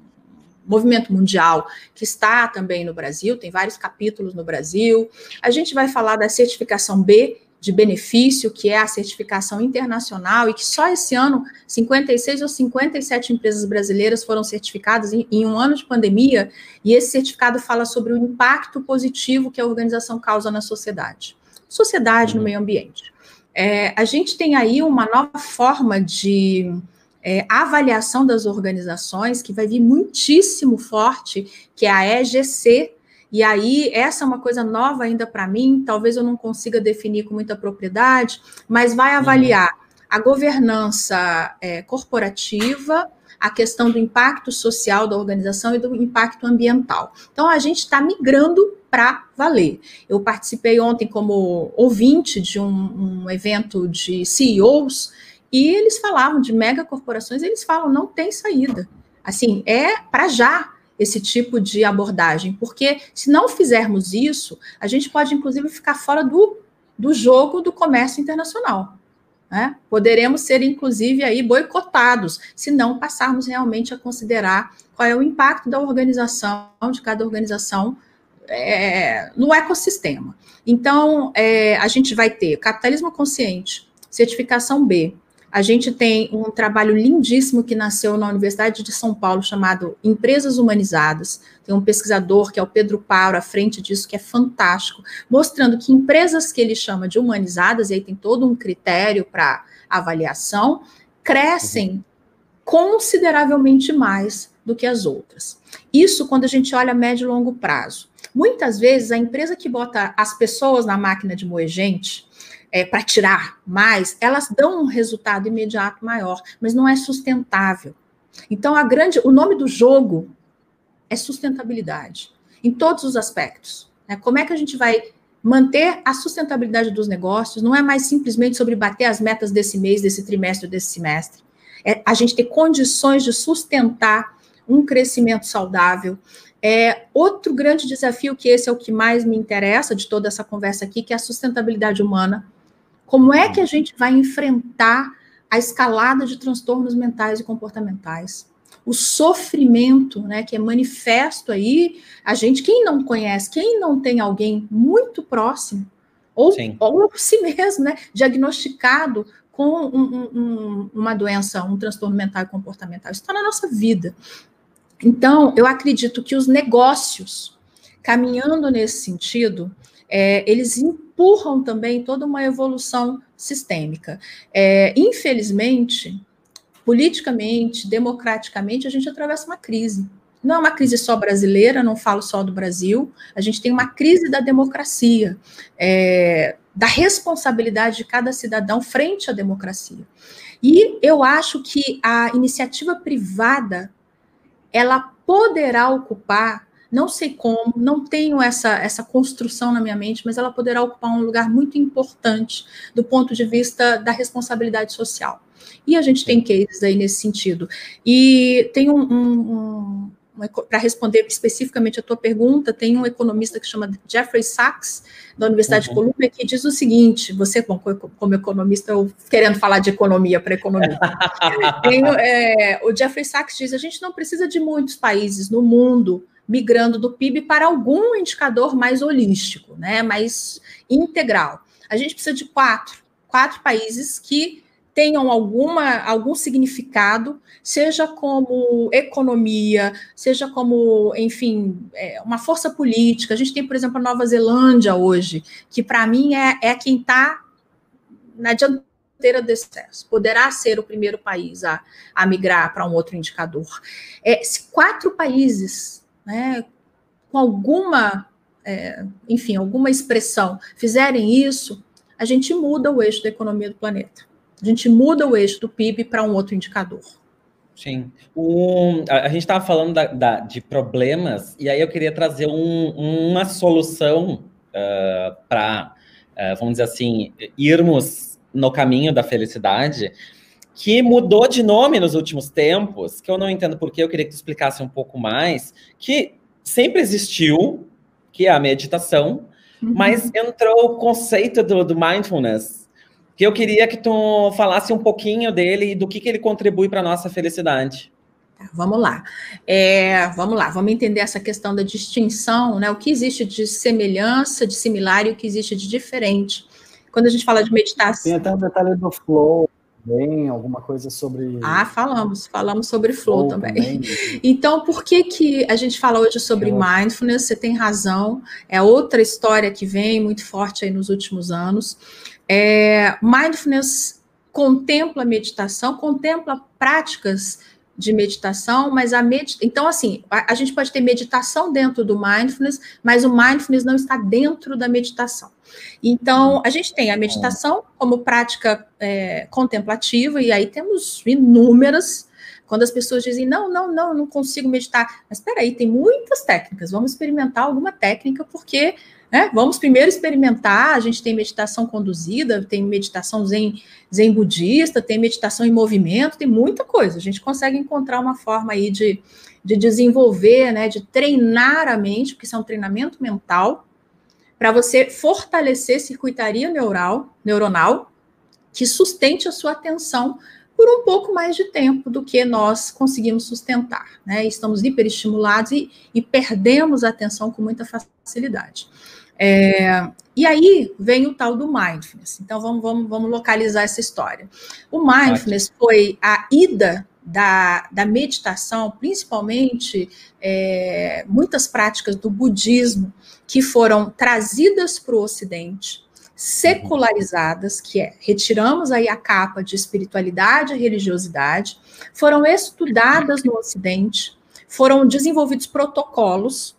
movimento mundial que está também no Brasil, tem vários capítulos no Brasil. A gente vai falar da certificação B, de benefício, que é a certificação internacional, e que só esse ano 56 ou 57 empresas brasileiras foram certificadas em, em, um ano de pandemia, e esse certificado fala sobre o impacto positivo que a organização causa na sociedade, sociedade, no uhum. meio ambiente. É, a gente tem aí uma nova forma de é, avaliação das organizações que vai vir muitíssimo forte, que é a EGC, e aí, essa é uma coisa nova ainda para mim, talvez eu não consiga definir com muita propriedade, mas vai avaliar a governança é, corporativa, a questão do impacto social da organização e do impacto ambiental. Então, a gente está migrando para valer. Eu participei ontem como ouvinte de um, um evento de CEOs e eles falavam de megacorporações, eles falam não tem saída. Assim, é para já esse tipo de abordagem, porque se não fizermos isso, a gente pode inclusive ficar fora do, do jogo do comércio internacional. Né? Poderemos ser, inclusive, aí boicotados, se não passarmos realmente a considerar qual é o impacto da organização, de cada organização é, no ecossistema. Então, é, a gente vai ter capitalismo consciente, certificação B, a gente tem um trabalho lindíssimo que nasceu na Universidade de São Paulo, chamado Empresas Humanizadas. Tem um pesquisador, que é o Pedro Pauro, à frente disso, que é fantástico, mostrando que empresas que ele chama de humanizadas, e aí tem todo um critério para avaliação, crescem uhum. consideravelmente mais do que as outras. Isso quando a gente olha a médio e longo prazo. Muitas vezes, a empresa que bota as pessoas na máquina de moer gente, é, para tirar mais, elas dão um resultado imediato maior, mas não é sustentável. Então, a grande, o nome do jogo é sustentabilidade, em todos os aspectos. Né? Como é que a gente vai manter a sustentabilidade dos negócios? Não é mais simplesmente sobre bater as metas desse mês, desse trimestre, desse semestre. É a gente ter condições de sustentar um crescimento saudável. É outro grande desafio, que esse é o que mais me interessa de toda essa conversa aqui, que é a sustentabilidade humana. Como é que a gente vai enfrentar a escalada de transtornos mentais e comportamentais? O sofrimento, né, que é manifesto aí, a gente, quem não conhece, quem não tem alguém muito próximo, ou, ou si mesmo, né, diagnosticado com um, um, uma doença, um transtorno mental e comportamental, isso está na nossa vida. Então, eu acredito que os negócios, caminhando nesse sentido, é, eles empurram também toda uma evolução sistêmica. É, infelizmente, politicamente, democraticamente, a gente atravessa uma crise. Não é uma crise só brasileira, não falo só do Brasil, a gente tem uma crise da democracia, é, da responsabilidade de cada cidadão frente à democracia. E eu acho que a iniciativa privada ela poderá ocupar não sei como, não tenho essa, essa construção na minha mente, mas ela poderá ocupar um lugar muito importante do ponto de vista da responsabilidade social. E a gente tem cases aí nesse sentido. E tem um, um, um para responder especificamente a tua pergunta, tem um economista que chama Jeffrey Sachs, da Universidade uhum. de Columbia, que diz o seguinte: você, bom, como economista, eu querendo falar de economia para economia. tem, é, o Jeffrey Sachs diz: a gente não precisa de muitos países no mundo migrando do PIB para algum indicador mais holístico, né, mais integral. A gente precisa de quatro, quatro países que tenham alguma, algum significado, seja como economia, seja como, enfim, é, uma força política. A gente tem, por exemplo, a Nova Zelândia hoje, que para mim é, é quem está na dianteira desse processo. Poderá ser o primeiro país a, a migrar para um outro indicador. É, se quatro países né, com alguma, é, enfim, alguma expressão, fizerem isso, a gente muda o eixo da economia do planeta. A gente muda o eixo do PIB para um outro indicador. Sim. Um, a, gente estava falando da, da, de problemas, e aí eu queria trazer um, uma solução uh, ah, para, uh, ah, vamos dizer assim, irmos no caminho da felicidade, que mudou de nome nos últimos tempos, que eu não entendo por que, eu queria que tu explicasse um pouco mais, que sempre existiu, que é a meditação, uhum. mas entrou o conceito do, do mindfulness que eu queria que tu falasse um pouquinho dele e do que, que ele contribui para a nossa felicidade. Tá, vamos lá. É, vamos lá, vamos entender essa questão da distinção, né? O que existe de semelhança, de similar e o que existe de diferente. Quando a gente fala de meditação. Tem até um detalhe do flow, também, alguma coisa sobre. Ah, falamos, falamos sobre flow, flow também. também. Então, por que, que a gente fala hoje sobre é mindfulness? Você tem razão, é outra história que vem muito forte aí nos últimos anos. É, mindfulness contempla meditação, contempla práticas de meditação, mas a meditação. Então, assim, a, a, gente pode ter meditação dentro do mindfulness, mas o mindfulness não está dentro da meditação. Então, a gente tem a meditação como prática é, contemplativa, e aí temos inúmeras. Quando as pessoas dizem, não, não, não, não consigo meditar. Mas espera aí, tem muitas técnicas, vamos experimentar alguma técnica, porque né? Vamos primeiro experimentar. A gente tem meditação conduzida, tem meditação zen, zen budista, tem meditação em movimento, tem muita coisa. A gente consegue encontrar uma forma aí de, de desenvolver, né, de treinar a mente, porque isso é um treinamento mental, para você fortalecer circuitaria neural, neuronal que sustente a sua atenção por um pouco mais de tempo do que nós conseguimos sustentar. Né? Estamos hiperestimulados e, e perdemos a atenção com muita facilidade. É, e aí vem o tal do mindfulness. Então vamos, vamos, vamos localizar essa história. O mindfulness foi a ida da, da meditação, principalmente é, muitas práticas do budismo que foram trazidas para o Ocidente, secularizadas, que é retiramos aí a capa de espiritualidade e religiosidade, foram estudadas no Ocidente, foram desenvolvidos protocolos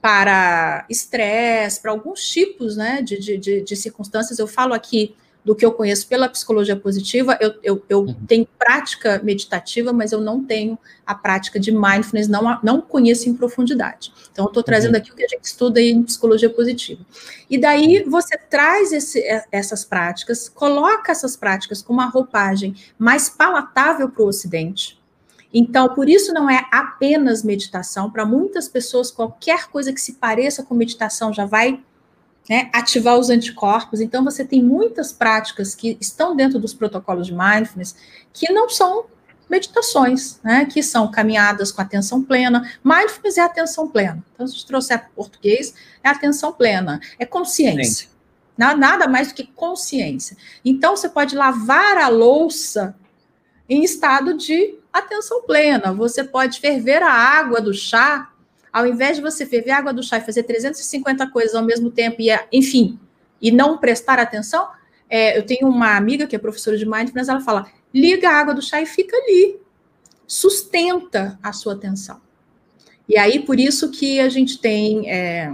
para estresse, para alguns tipos né, de, de, de, circunstâncias. Eu falo aqui do que eu conheço pela psicologia positiva, eu, eu, eu uhum. tenho prática meditativa, mas eu não tenho a prática de mindfulness, não, não conheço em profundidade. Então, eu estou trazendo uhum. aqui o que a gente estuda em psicologia positiva. E daí você traz esse, essas práticas, coloca essas práticas com uma roupagem mais palatável para o Ocidente, então, por isso não é apenas meditação. Para muitas pessoas, qualquer coisa que se pareça com meditação já vai né, ativar os anticorpos. Então, você tem muitas práticas que estão dentro dos protocolos de mindfulness que não são meditações, né, que são caminhadas com atenção plena. Mindfulness é atenção plena. Então, se a gente trouxer para português, é atenção plena, é consciência. Sim. Nada mais do que consciência. Então, você pode lavar a louça em estado de atenção plena. Você pode ferver a água do chá, ao invés de você ferver a água do chá e fazer 350 coisas ao mesmo tempo, e, enfim, e não prestar atenção. É, eu tenho uma amiga que é professora de mindfulness, ela fala: liga a água do chá e fica ali. Sustenta a sua atenção. E aí, por isso que a gente tem é,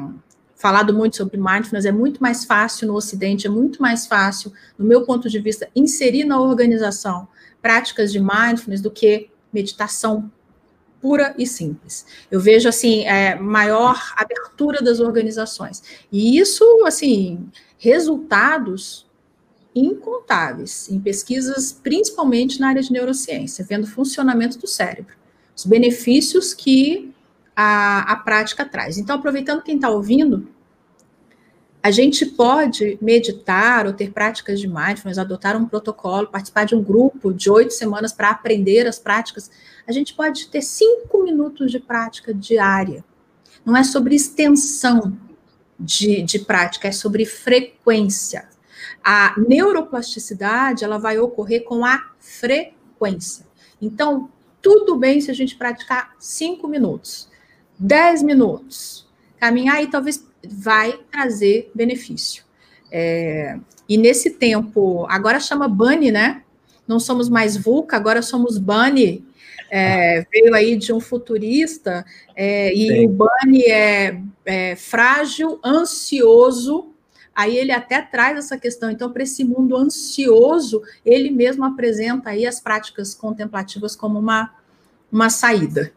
falado muito sobre mindfulness, é muito mais fácil no Ocidente, é muito mais fácil, no meu ponto de vista, inserir na organização práticas de mindfulness do que meditação pura e simples. Eu vejo assim é, maior abertura das organizações e isso assim resultados incontáveis em pesquisas, principalmente na área de neurociência, vendo o funcionamento do cérebro, os benefícios que a, a prática traz. Então, aproveitando quem está ouvindo, a gente pode meditar ou ter práticas de mindfulness, adotar um protocolo, participar de um grupo de oito semanas para aprender as práticas. A gente pode ter cinco minutos de prática diária. Não é sobre extensão de, de prática, é sobre frequência. A neuroplasticidade ela vai ocorrer com a frequência. Então, tudo bem se a gente praticar cinco minutos, dez minutos, caminhar e talvez vai trazer benefício. É, e nesse tempo, agora chama Bunny, né? Não somos mais VUCA, agora somos Bunny. É, veio aí de um futurista, é, e o Bunny é, é frágil, ansioso. Aí ele até traz essa questão. Então, para esse mundo ansioso, ele mesmo apresenta aí as práticas contemplativas como uma, uma saída.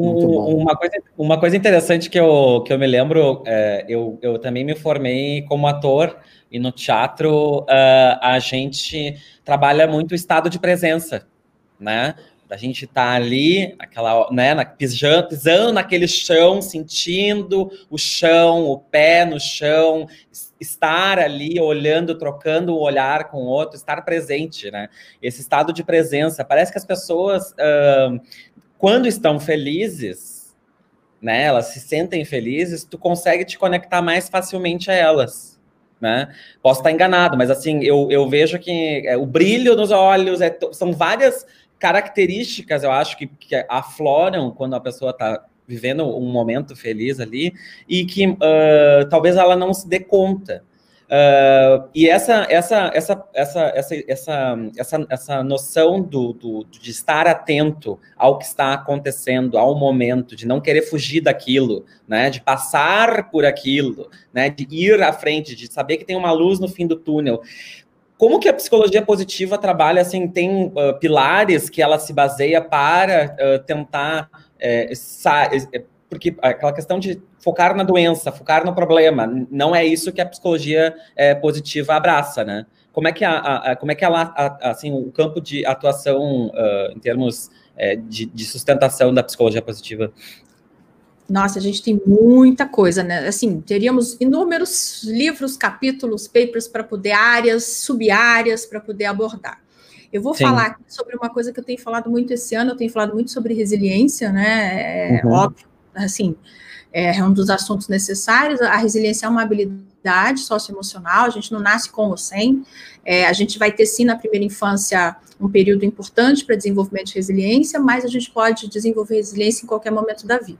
Uma, coisa, uma coisa interessante que eu, que eu me lembro, é, eu, eu também me formei como ator e no teatro uh, a gente trabalha muito o estado de presença, né? da gente tá ali, aquela, né, na, pisando, pisando naquele chão, sentindo o chão, o pé no chão, estar ali olhando, trocando o olhar com o outro, estar presente, né? Esse estado de presença. Parece que as pessoas, uh, quando estão felizes, né, elas se sentem felizes, tu consegue te conectar mais facilmente a elas. Né? Posso estar enganado, mas assim, eu, eu vejo que é, o brilho nos olhos, é, são várias características, eu acho, que, que afloram quando a pessoa está vivendo um momento feliz ali e que uh, talvez ela não se dê conta. Uh, e essa, essa, essa, essa, essa, essa, essa, essa noção do, do, de estar atento ao que está acontecendo, ao momento, de não querer fugir daquilo, né, de passar por aquilo, né, de ir à frente, de saber que tem uma luz no fim do túnel. Como que a psicologia positiva trabalha, assim, tem uh, pilares que ela se baseia para uh, tentar, é, porque aquela questão de focar na doença, focar no problema, não é isso que a psicologia é, positiva abraça, né? Como é que, a, a como é que ela, a, assim, o campo de atuação uh, em termos é, de, de, sustentação da psicologia positiva nossa, a gente tem muita coisa, né? Assim, teríamos inúmeros livros, capítulos, papers para poder, áreas, sub-áreas para poder abordar. Eu vou Sim. falar aqui sobre uma coisa que eu tenho falado muito esse ano, eu tenho falado muito sobre resiliência, né? É uhum. óbvio, assim, é um dos assuntos necessários. A resiliência é uma habilidade socioemocional, a gente não nasce com ou sem. É, a gente vai ter sim na primeira infância um período importante para desenvolvimento de resiliência, mas a gente pode desenvolver resiliência em qualquer momento da vida.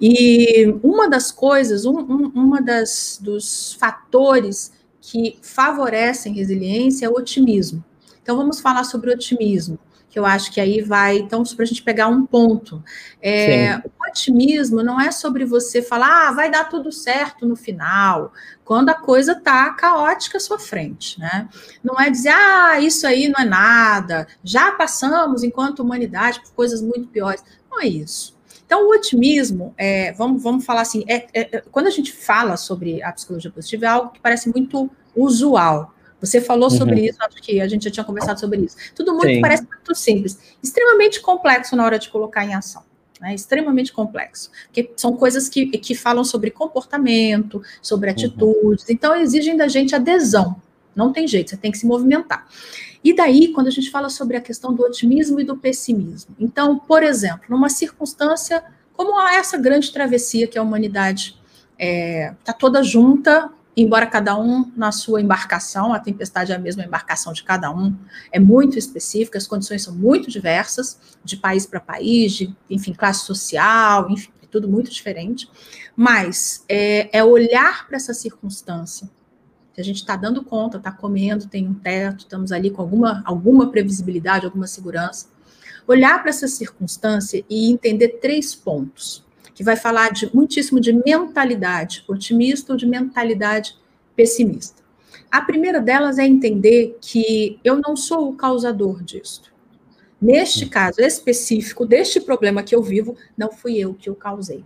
E uma das coisas, um, um, uma das dos fatores que favorecem resiliência é o otimismo. Então vamos falar sobre otimismo que eu acho que aí vai, então, para a gente pegar um ponto. É, o otimismo não é sobre você falar, ah, vai dar tudo certo no final, quando a coisa está caótica à sua frente, né? Não é dizer, ah, isso aí não é nada, já passamos, enquanto humanidade, por coisas muito piores. Não é isso. Então, o otimismo, é, vamos, vamos falar assim, é, é, é quando a gente fala sobre a psicologia positiva, é algo que parece muito usual. Você falou uhum. sobre isso, acho que a gente já tinha conversado sobre isso. Tudo muito Sim. parece muito simples, extremamente complexo na hora de colocar em ação. Né, extremamente complexo, porque são coisas que, que falam sobre comportamento, sobre uhum. atitudes, uhum. então exigem da gente adesão, não tem jeito, você tem que se movimentar. E daí, quando a gente fala sobre a questão do otimismo e do pessimismo, então, por exemplo, numa circunstância como essa grande travessia que a humanidade está é, tá toda junta embora cada um na sua embarcação, a tempestade é a mesma embarcação de cada um, é muito específica, as condições são muito diversas, de país para país, de, enfim, classe social, enfim, é tudo muito diferente, mas é, é olhar para essa circunstância, que a gente está dando conta, está comendo, tem um teto, estamos ali com alguma, alguma previsibilidade, alguma segurança, olhar para essa circunstância e entender três pontos que vai falar de, muitíssimo de mentalidade otimista ou de mentalidade pessimista. A primeira delas é entender que eu não sou o causador disto. Neste caso específico, deste problema que eu vivo, não fui eu que o causei.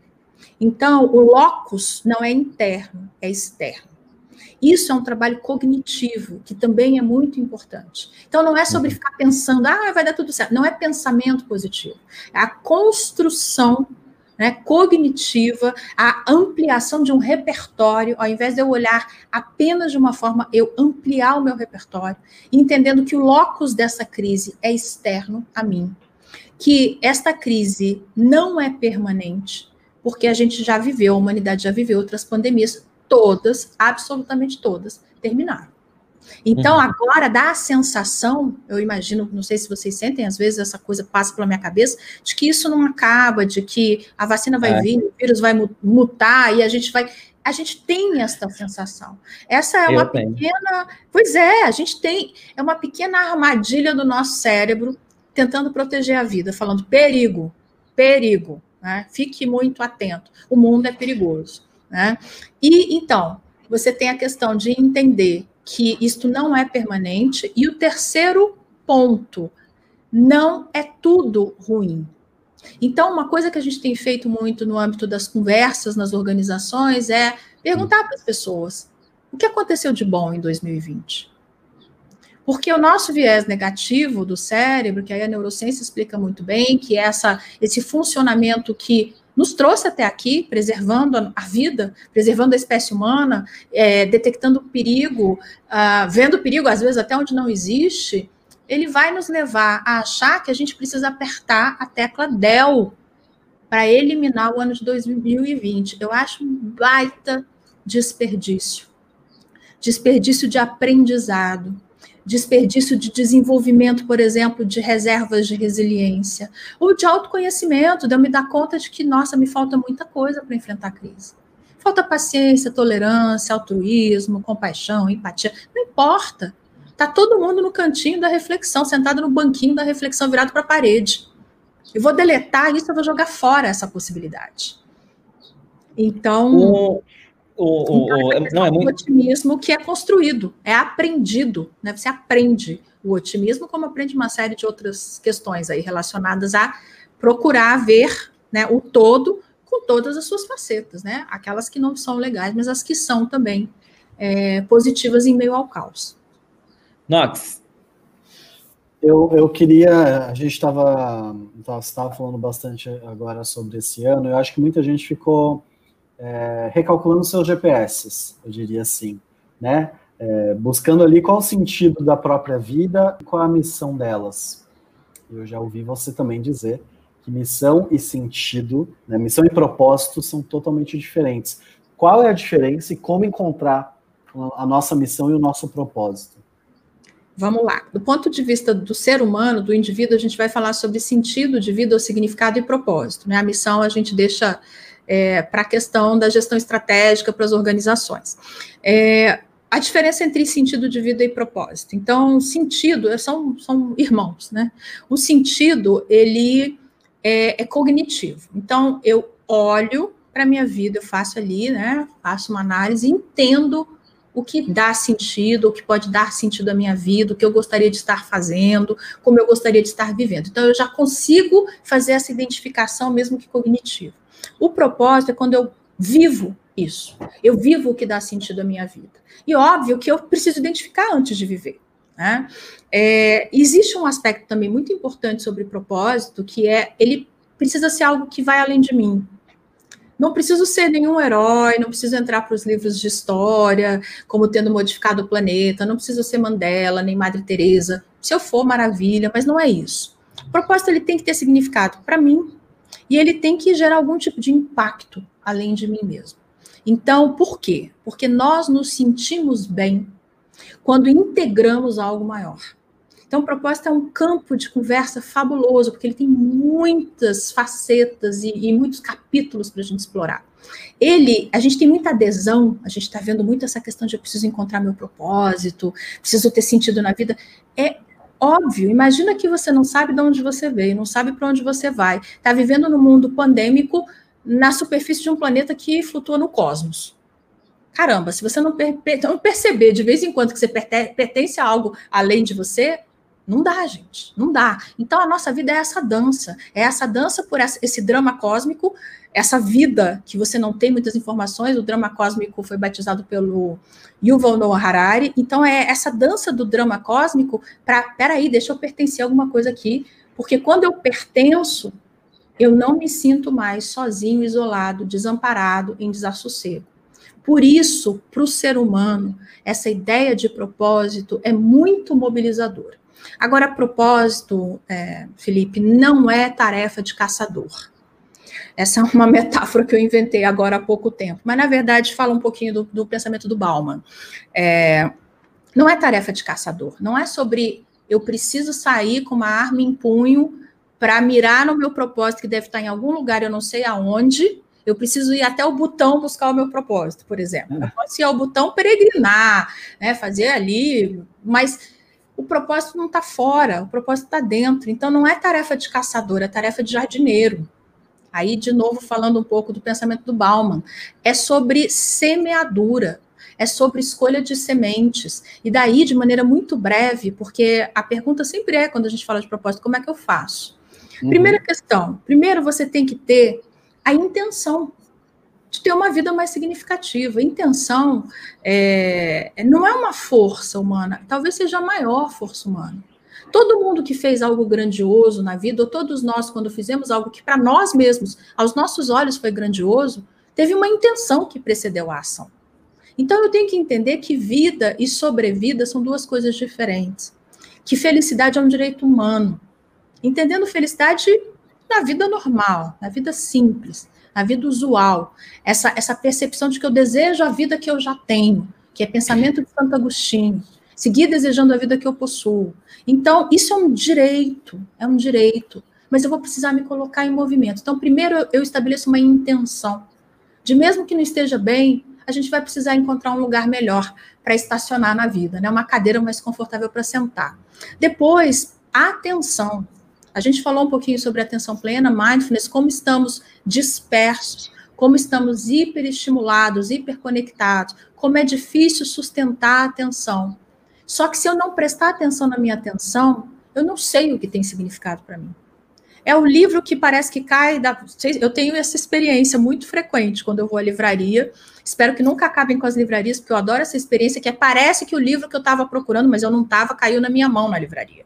Então, o locus não é interno, é externo. Isso é um trabalho cognitivo, que também é muito importante. Então, não é sobre uhum. ficar pensando, ah, vai dar tudo certo. Não é pensamento positivo. É a construção né, cognitiva, a ampliação de um repertório, ao invés de eu olhar apenas de uma forma, eu ampliar o meu repertório, entendendo que o locus dessa crise é externo a mim, que esta crise não é permanente, porque a gente já viveu, a humanidade já viveu outras pandemias, todas, absolutamente todas, terminaram. Então, uhum. agora dá a sensação, eu imagino, não sei se vocês sentem, às vezes essa coisa passa pela minha cabeça, de que isso não acaba, de que a vacina vai é. vir, o vírus vai mutar e a gente vai. A gente tem essa sensação. Essa é eu uma tenho. pequena. Pois é, a gente tem. É uma pequena armadilha do nosso cérebro tentando proteger a vida, falando perigo, perigo. Né? Fique muito atento. O mundo é perigoso. Né? E então, você tem a questão de entender que isto não é permanente. E o terceiro ponto, não é tudo ruim. Então, uma coisa que a gente tem feito muito no âmbito das conversas nas organizações é perguntar para as pessoas o que aconteceu de bom em 2020. Porque o nosso viés negativo do cérebro, que aí a neurociência explica muito bem, que é essa, esse funcionamento que nos trouxe até aqui, preservando a vida, preservando a espécie humana, é, detectando perigo, uh, vendo perigo, às vezes até onde não existe, ele vai nos levar a achar que a gente precisa apertar a tecla DEL para eliminar o ano de 2020. Eu acho um baita desperdício. Desperdício de aprendizado desperdício de desenvolvimento, por exemplo, de reservas de resiliência, ou de autoconhecimento, de eu me dar conta de que, nossa, me falta muita coisa para enfrentar a crise. Falta paciência, tolerância, altruísmo, compaixão, empatia, não importa. Está todo mundo no cantinho da reflexão, sentado no banquinho da reflexão, virado para a parede. Eu vou deletar isso, eu vou jogar fora essa possibilidade. Então. O, o, então, não, é muito... otimismo que é construído, é aprendido, né? Você aprende o otimismo, como aprende uma série de outras questões aí relacionadas a procurar ver né, o todo com todas as suas facetas, né? Aquelas que não são legais, mas as que são também é, positivas em meio ao caos. Nox. Eu, eu queria. A gente estava falando bastante agora sobre esse ano. Eu acho que muita gente ficou é, recalculando seus GPS, eu diria assim, né? É, buscando ali qual o sentido da própria vida, qual a missão delas. Eu já ouvi você também dizer que missão e sentido, né, missão e propósito são totalmente diferentes. Qual é a diferença e como encontrar a nossa missão e o nosso propósito? Vamos lá. Do ponto de vista do ser humano, do indivíduo, a gente vai falar sobre sentido de vida, significado e propósito. Né? A missão a gente deixa é, para a questão da gestão estratégica para as organizações. É, a diferença entre sentido de vida e propósito. Então, sentido são, são irmãos, né? O sentido, ele é, é cognitivo. Então, eu olho para a minha vida, eu faço ali, né? Faço uma análise, entendo o que dá sentido, o que pode dar sentido à minha vida, o que eu gostaria de estar fazendo, como eu gostaria de estar vivendo. Então, eu já consigo fazer essa identificação, mesmo que cognitiva. O propósito é quando eu vivo isso. Eu vivo o que dá sentido à minha vida. E óbvio que eu preciso identificar antes de viver. Né? É, existe um aspecto também muito importante sobre propósito, que é ele precisa ser algo que vai além de mim. Não preciso ser nenhum herói, não preciso entrar para os livros de história, como tendo modificado o planeta, não preciso ser Mandela, nem Madre Teresa. Se eu for, maravilha, mas não é isso. O propósito ele tem que ter significado para mim, e ele tem que gerar algum tipo de impacto além de mim mesmo. Então, por quê? Porque nós nos sentimos bem quando integramos algo maior. Então, o propósito é um campo de conversa fabuloso, porque ele tem muitas facetas e, e muitos capítulos para a gente explorar. Ele, a gente tem muita adesão, a gente está vendo muito essa questão de eu preciso encontrar meu propósito, preciso ter sentido na vida. É óbvio. Imagina que você não sabe de onde você veio, não sabe para onde você vai. Está vivendo no mundo pandêmico na superfície de um planeta que flutua no cosmos. Caramba, se você não, per não perceber de vez em quando que você pertence a algo além de você, não dá, gente, não dá. Então a nossa vida é essa dança, é essa dança por esse drama cósmico, essa vida que você não tem muitas informações. O drama cósmico foi batizado pelo Yuval Noah Harari. Então é essa dança do drama cósmico para, peraí, deixa eu pertencer a alguma coisa aqui, porque quando eu pertenço, eu não me sinto mais sozinho, isolado, desamparado, em desassossego. Por isso, para o ser humano, essa ideia de propósito é muito mobilizadora. Agora, propósito, é, Felipe, não é tarefa de caçador. Essa é uma metáfora que eu inventei agora há pouco tempo, mas na verdade fala um pouquinho do, do pensamento do Bauman. É, não é tarefa de caçador, não é sobre eu preciso sair com uma arma em punho para mirar no meu propósito que deve estar em algum lugar, eu não sei aonde. Eu preciso ir até o botão buscar o meu propósito, por exemplo. Eu posso ir ao botão peregrinar, né, fazer ali, mas o propósito não está fora, o propósito está dentro. Então, não é tarefa de caçador, é tarefa de jardineiro. Aí, de novo, falando um pouco do pensamento do Bauman, é sobre semeadura, é sobre escolha de sementes. E daí, de maneira muito breve, porque a pergunta sempre é, quando a gente fala de propósito, como é que eu faço? Uhum. Primeira questão: primeiro você tem que ter a intenção de ter uma vida mais significativa. Intenção é, não é uma força humana, talvez seja a maior força humana. Todo mundo que fez algo grandioso na vida, ou todos nós, quando fizemos algo que para nós mesmos, aos nossos olhos foi grandioso, teve uma intenção que precedeu a ação. Então eu tenho que entender que vida e sobrevida são duas coisas diferentes. Que felicidade é um direito humano. Entendendo felicidade na vida normal, na vida simples na vida usual, essa, essa percepção de que eu desejo a vida que eu já tenho, que é pensamento de Santo Agostinho, seguir desejando a vida que eu possuo. Então, isso é um direito, é um direito, mas eu vou precisar me colocar em movimento. Então, primeiro eu estabeleço uma intenção, de mesmo que não esteja bem, a gente vai precisar encontrar um lugar melhor para estacionar na vida, né? Uma cadeira mais confortável para sentar. Depois, atenção. A gente falou um pouquinho sobre atenção plena, mindfulness, como estamos dispersos, como estamos hiperestimulados, hiperconectados, como é difícil sustentar a atenção. Só que se eu não prestar atenção na minha atenção, eu não sei o que tem significado para mim. É o livro que parece que cai da. Eu tenho essa experiência muito frequente quando eu vou à livraria. Espero que nunca acabem com as livrarias, porque eu adoro essa experiência que é, parece que o livro que eu estava procurando, mas eu não estava, caiu na minha mão na livraria.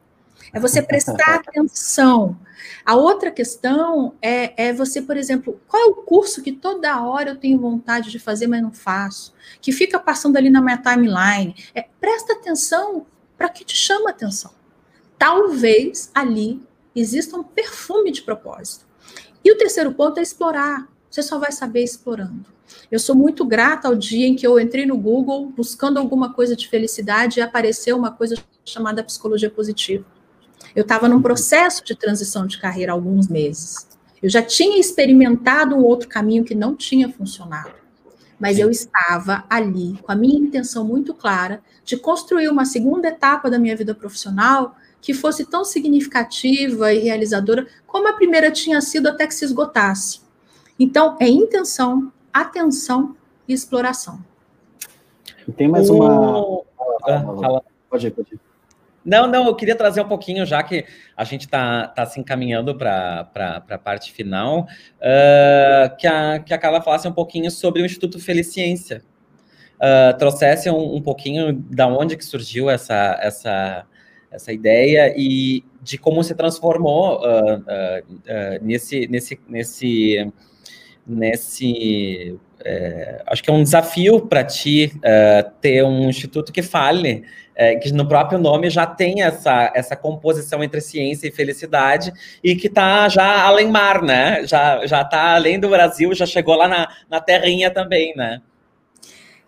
É você prestar atenção. A outra questão é, é você, por exemplo, qual é o curso que toda hora eu tenho vontade de fazer, mas não faço? Que fica passando ali na minha timeline. É, presta atenção para que te chama atenção. Talvez ali exista um perfume de propósito. E o terceiro ponto é explorar. Você só vai saber explorando. Eu sou muito grata ao dia em que eu entrei no Google buscando alguma coisa de felicidade e apareceu uma coisa chamada psicologia positiva. Eu estava num processo de transição de carreira há alguns meses. Eu já tinha experimentado um outro caminho que não tinha funcionado. Mas eu estava ali com a minha intenção muito clara de construir uma segunda etapa da minha vida profissional que fosse tão significativa e realizadora como a primeira tinha sido até que se esgotasse. Então, é intenção, atenção e exploração. E tem mais uma. Ah, pode ir, pode ir. Não, não, eu queria trazer um pouquinho, já que a gente está tá se encaminhando para a parte final, uh, que, a, que a Carla falasse um pouquinho sobre o Instituto Feliciência. Uh, trouxesse um, um, pouquinho da onde que surgiu essa, essa, essa ideia e de como se transformou uh, nesse, nesse, nesse, nesse é, acho que é um desafio para ti ter um instituto que fale é, que no próprio nome já tem essa, essa composição entre ciência e felicidade e que está já além mar, né? Já já está além do Brasil, já chegou lá na, na terrinha também, né?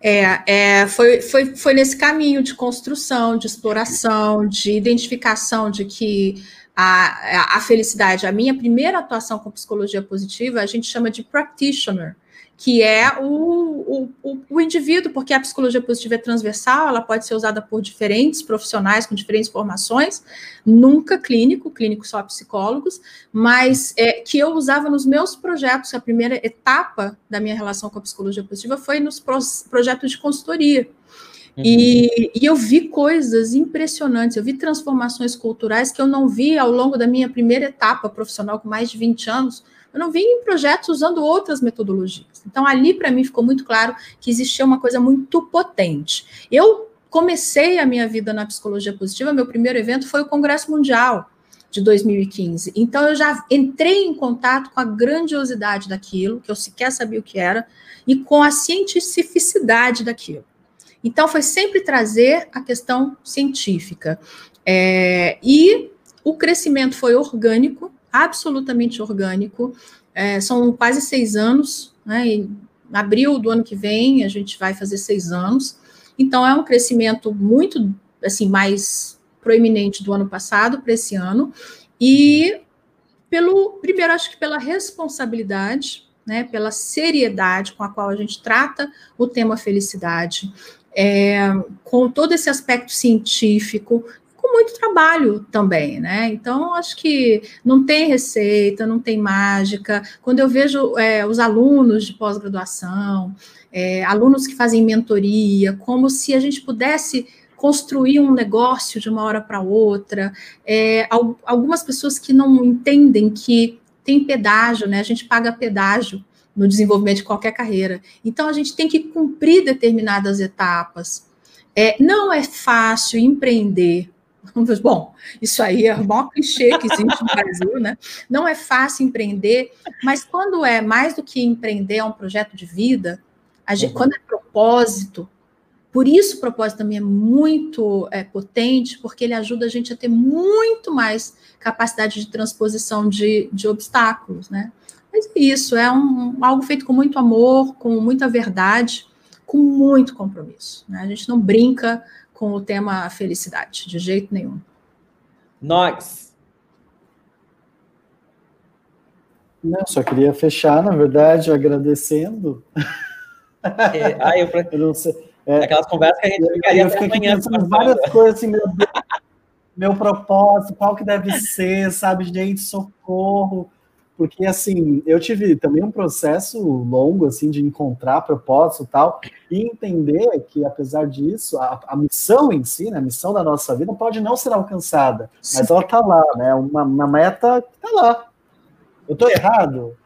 É, é, foi, foi, foi nesse caminho de construção, de exploração, de identificação de que a, a felicidade, a minha primeira atuação com psicologia positiva, a gente chama de practitioner que é o, o, o, indivíduo, porque a psicologia positiva é transversal, ela pode ser usada por diferentes profissionais com diferentes formações, nunca clínico, clínico só psicólogos, mas é, que eu usava nos meus projetos, a primeira etapa da minha relação com a psicologia positiva foi nos projetos de consultoria. Uhum. E, e, eu vi coisas impressionantes, eu vi transformações culturais que eu não vi ao longo da minha primeira etapa profissional, com mais de 20 anos, eu não vi em projetos usando outras metodologias. Então, ali para mim ficou muito claro que existia uma coisa muito potente. Eu comecei a minha vida na psicologia positiva, meu primeiro evento foi o Congresso Mundial de 2015. Então, eu já entrei em contato com a grandiosidade daquilo, que eu sequer sabia o que era, e com a cientificidade daquilo. Então, foi sempre trazer a questão científica. É, e o crescimento foi orgânico, absolutamente orgânico. É, são quase seis anos, né? Em abril do ano que vem a gente vai fazer seis anos. Então é um crescimento muito assim mais proeminente do ano passado para esse ano e pelo primeiro acho que pela responsabilidade, né? Pela seriedade com a qual a gente trata o tema felicidade. É, com todo esse aspecto científico, com muito trabalho também, né? Então, acho que não tem receita, não tem mágica. Quando eu vejo é, os alunos de pós-graduação, é, alunos que fazem mentoria, como se a gente pudesse construir um negócio de uma hora para outra. É, algumas pessoas que não entendem que tem pedágio, né? A gente paga pedágio no desenvolvimento de qualquer carreira. Então, a gente tem que cumprir determinadas etapas. É, não é fácil empreender. Bom, isso aí é o maior clichê que existe no Brasil, né? Não é fácil empreender, mas quando é mais do que empreender, é um projeto de vida, gente, uhum. quando é propósito, por isso o propósito também é muito é, potente, porque ele ajuda a gente a ter muito mais capacidade de transposição de, de obstáculos, né? Mas é isso, é um, algo feito com muito amor, com muita verdade, com muito compromisso. Né? A gente não brinca com o tema felicidade, de jeito nenhum. Nós. Não, só queria fechar, na verdade, agradecendo. É, ah, eu, eu não sei. É, Aquelas conversas que a gente ficaria eu fiquei amanhã. Pensando várias coisas assim, meu, meu propósito, qual que deve ser, sabe, gente, socorro. Porque, assim, eu tive também um processo longo, assim, de encontrar propósito e tal, e entender que, apesar disso, a, a, missão em si, né, a missão da nossa vida pode não ser alcançada, mas ela está lá, né, uma, uma meta está lá. Eu estou errado?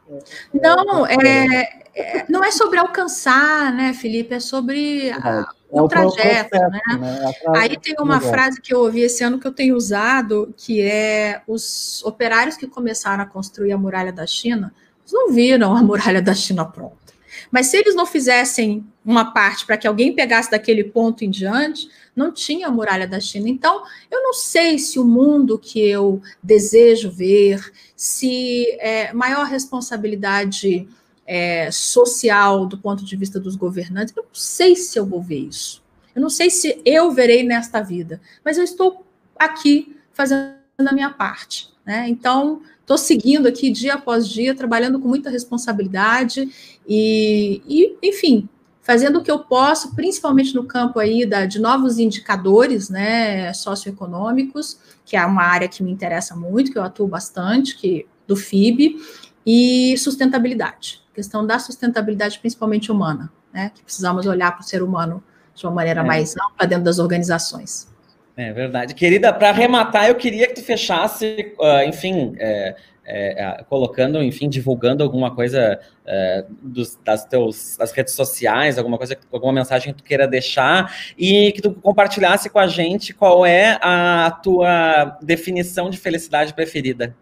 Não, é, é, não é sobre alcançar, né, Felipe? É sobre a, é o, trajeto, processo, né? né? Aí tem uma frase que eu ouvi esse ano que eu tenho usado, que é os operários que começaram a construir a muralha da China, eles não viram a muralha da China pronta. Mas se eles não fizessem uma parte para que alguém pegasse daquele ponto em diante, não tinha a muralha da China. Então, eu não sei se o mundo que eu desejo ver, se é, maior responsabilidade é, social do ponto de vista dos governantes. Eu não sei se eu vou ver isso. Eu não sei se eu verei nesta vida, mas eu estou aqui fazendo a minha parte. Né? Então, estou seguindo aqui dia após dia, trabalhando com muita responsabilidade e, e, enfim, fazendo o que eu posso, principalmente no campo aí da, de novos indicadores né, socioeconômicos, que é uma área que me interessa muito, que eu atuo bastante, que do FIB, e sustentabilidade questão da sustentabilidade, principalmente humana, né? Que precisamos olhar para o ser humano de uma maneira é. mais ampla dentro das organizações. É verdade. Querida, para arrematar, eu queria que tu fechasse, uh, enfim, é, é, colocando, enfim, divulgando alguma coisa é, dos, das teus das redes sociais, alguma coisa, alguma mensagem que tu queira deixar e que tu compartilhasse com a gente qual é a tua definição de felicidade preferida.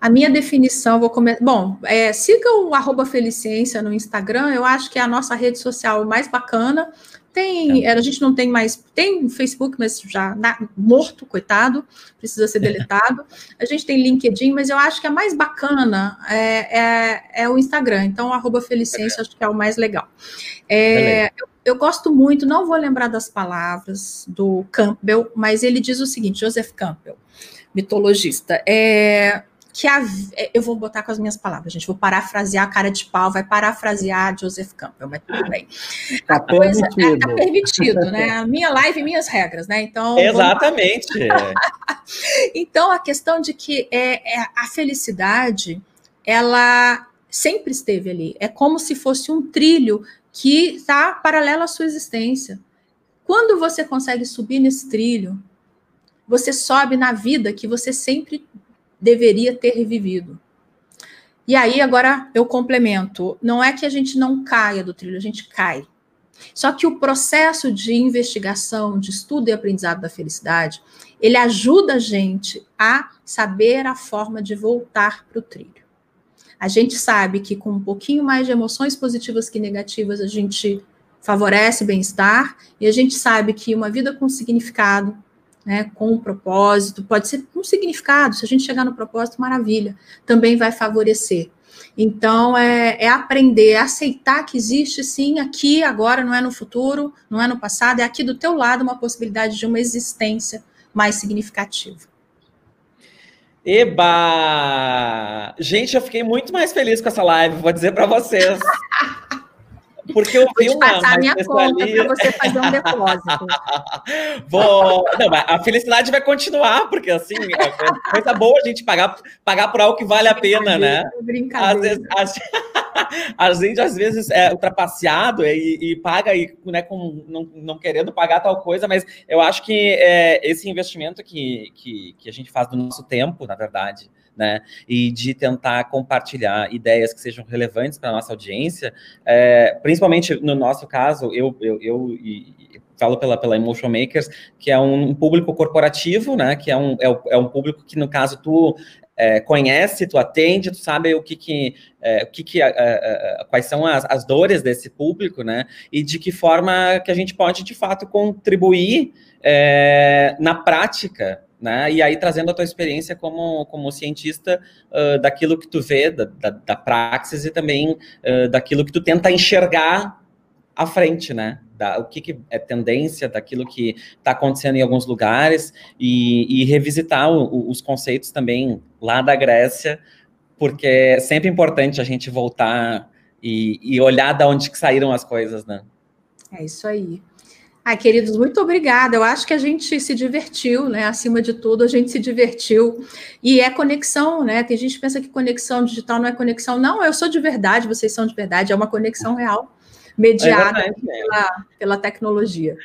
A minha definição, vou começar. Bom, é, siga o arroba Feliciência no Instagram, eu acho que é a nossa rede social mais bacana. Tem, é. a gente não tem mais, tem Facebook, mas já na, morto, coitado, precisa ser deletado. A gente tem LinkedIn, mas eu acho que a mais bacana é, é, é o Instagram. Então, arroba Feliciência, acho que é o mais legal. É, eu, eu gosto muito, não vou lembrar das palavras do Campbell, mas ele diz o seguinte: Joseph Campbell, mitologista. É, que a, é, eu vou botar com as minhas palavras, gente, vou parafrasear a cara de pau, vai parafrasear Joseph Campbell, mas tudo bem. Permitido. É, tá permitido, né? A minha live, minhas regras, né? Então. Exatamente. então, a questão de que é, é, a felicidade, ela sempre esteve ali. É como se fosse um trilho que está paralelo à sua existência. Quando você consegue subir nesse trilho, você sobe na vida que você sempre deveria ter vivido. E aí, agora eu complemento: não é que a gente não caia do trilho, a gente cai. Só que o processo de investigação, de estudo e aprendizado da felicidade, ele ajuda a gente a saber a forma de voltar para o trilho. A gente sabe que com um pouquinho mais de emoções positivas que negativas, a gente favorece bem-estar, e a gente sabe que uma vida com significado, né, com um propósito, pode ser um significado, se a gente chegar no propósito, maravilha, também vai favorecer. Então, é, é aprender a aceitar que existe sim aqui, agora, não é no futuro, não é no passado, é aqui do teu lado uma possibilidade de uma existência mais significativa. Eba! Gente, eu fiquei muito mais feliz com essa live, vou dizer para vocês. Porque eu vi Vou te passar a minha conta para você fazer um depósito. Vou... Não, mas a felicidade vai continuar, porque assim, é coisa boa a gente pagar, pagar por algo que vale a pena, né? Brincadeira. Às vezes, a gente às vezes é ultrapasseado e, e paga e, né, com, não, não, querendo pagar tal coisa, mas eu acho que é, esse investimento que, que, que a gente faz do nosso tempo, na verdade, né? E de tentar compartilhar ideias que sejam relevantes para a nossa audiência, é, principalmente no nosso caso, eu, eu, eu e, falo pela, pela Emotion Makers, que é um, público corporativo, né? Que é um, é, é um público que, no caso, tu é, conhece, tu atende, tu sabe o que que, é, o que, que é, é, quais são as, as, dores desse público, né? E de que forma que a gente pode de fato contribuir é, na prática né? E aí trazendo a tua experiência como, como cientista uh, daquilo que tu vê, da, da, da praxis e também uh, daquilo que tu tenta enxergar à frente, né? Da, o que, que, é tendência daquilo que está acontecendo em alguns lugares e, e revisitar o, o, os conceitos também lá da Grécia, porque é sempre importante a gente voltar e, e olhar de onde que saíram as coisas, né? É isso aí. Ai, queridos, muito obrigada. Eu acho que a gente se divertiu, né? Acima de tudo, a gente se divertiu. E é conexão, né? Tem gente que pensa que conexão digital não é conexão. Não, eu sou de verdade, vocês são de verdade, é uma conexão real, mediada é pela, pela tecnologia.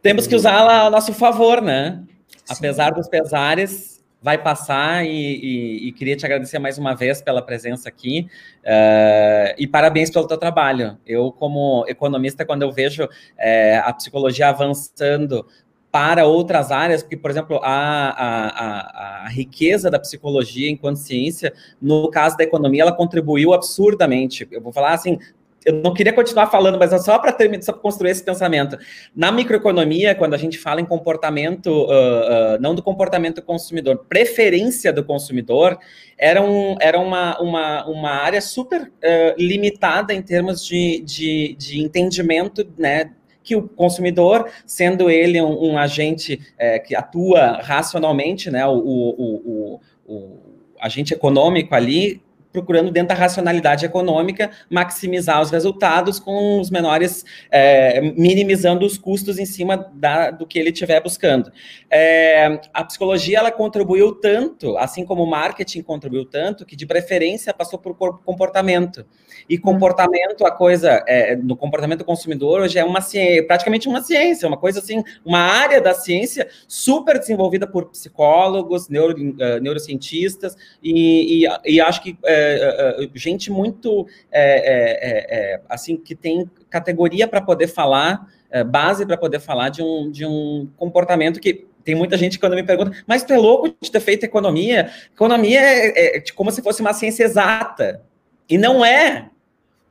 Temos que usá-la a nosso favor, né? Sim. Apesar dos pesares, vai passar e, e, e, queria te agradecer mais uma vez pela presença aqui uh, e parabéns pelo teu trabalho. Eu, como economista, quando eu vejo é, a psicologia avançando para outras áreas, porque, por exemplo, a, a, a, a, riqueza da psicologia enquanto ciência, no caso da economia, ela contribuiu absurdamente. Eu vou falar assim, eu não queria continuar falando, mas é só para construir esse pensamento. Na microeconomia, quando a gente fala em comportamento, uh, uh, não do comportamento consumidor, preferência do consumidor, era, um, era uma, uma, uma área super uh, limitada em termos de, de, de entendimento, né? que o consumidor, sendo ele um, um agente é, que atua racionalmente, né, o, o, o, o agente econômico ali, procurando dentro da racionalidade econômica maximizar os resultados com os menores, é, minimizando os custos em cima da, do que ele estiver buscando. É, a psicologia ela contribuiu tanto, assim como o marketing contribuiu tanto, que de preferência passou por comportamento. E uhum. comportamento, a coisa é, no comportamento do consumidor hoje é uma ciência, praticamente uma ciência, uma coisa assim, uma área da ciência super desenvolvida por psicólogos, neuro, uh, neurocientistas e, e, e acho que é, é, gente muito é, é, assim que tem categoria para poder falar, base para poder falar de um, de um comportamento que tem muita gente quando me pergunta, mas tu é louco de ter feito economia? Economia é, é, como se fosse uma ciência exata. E não é.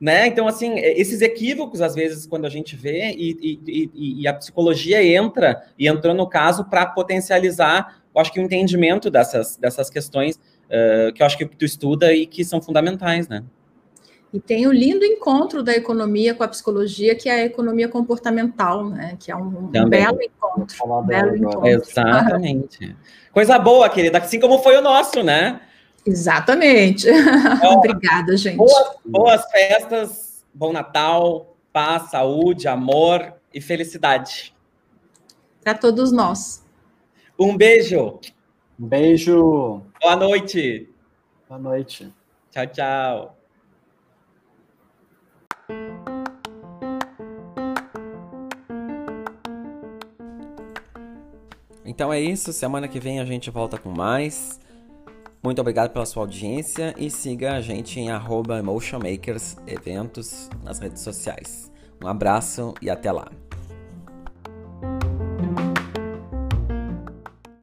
Né? Então, assim, esses equívocos, às vezes, quando a gente vê, e, e, e, e a psicologia entra, e entrou no caso, para potencializar, eu acho que o entendimento dessas, dessas questões uh, que eu acho que tu estuda e que são fundamentais, né? E tem o lindo encontro da economia com a psicologia, que é a economia comportamental, né? Que é um, um belo encontro. Um belo encontro. Exatamente. Coisa boa, querida, assim como foi o nosso, né? Exatamente. Obrigada, gente. Boas, boas festas, bom Natal, paz, saúde, amor e felicidade. Para todos nós. Um beijo. Um beijo. Boa noite. Boa noite. Tchau, tchau. Então é isso. Semana que vem a gente volta com mais. Muito obrigado pela sua audiência e siga a gente em Emotionmakers Eventos nas redes sociais. Um abraço e até lá.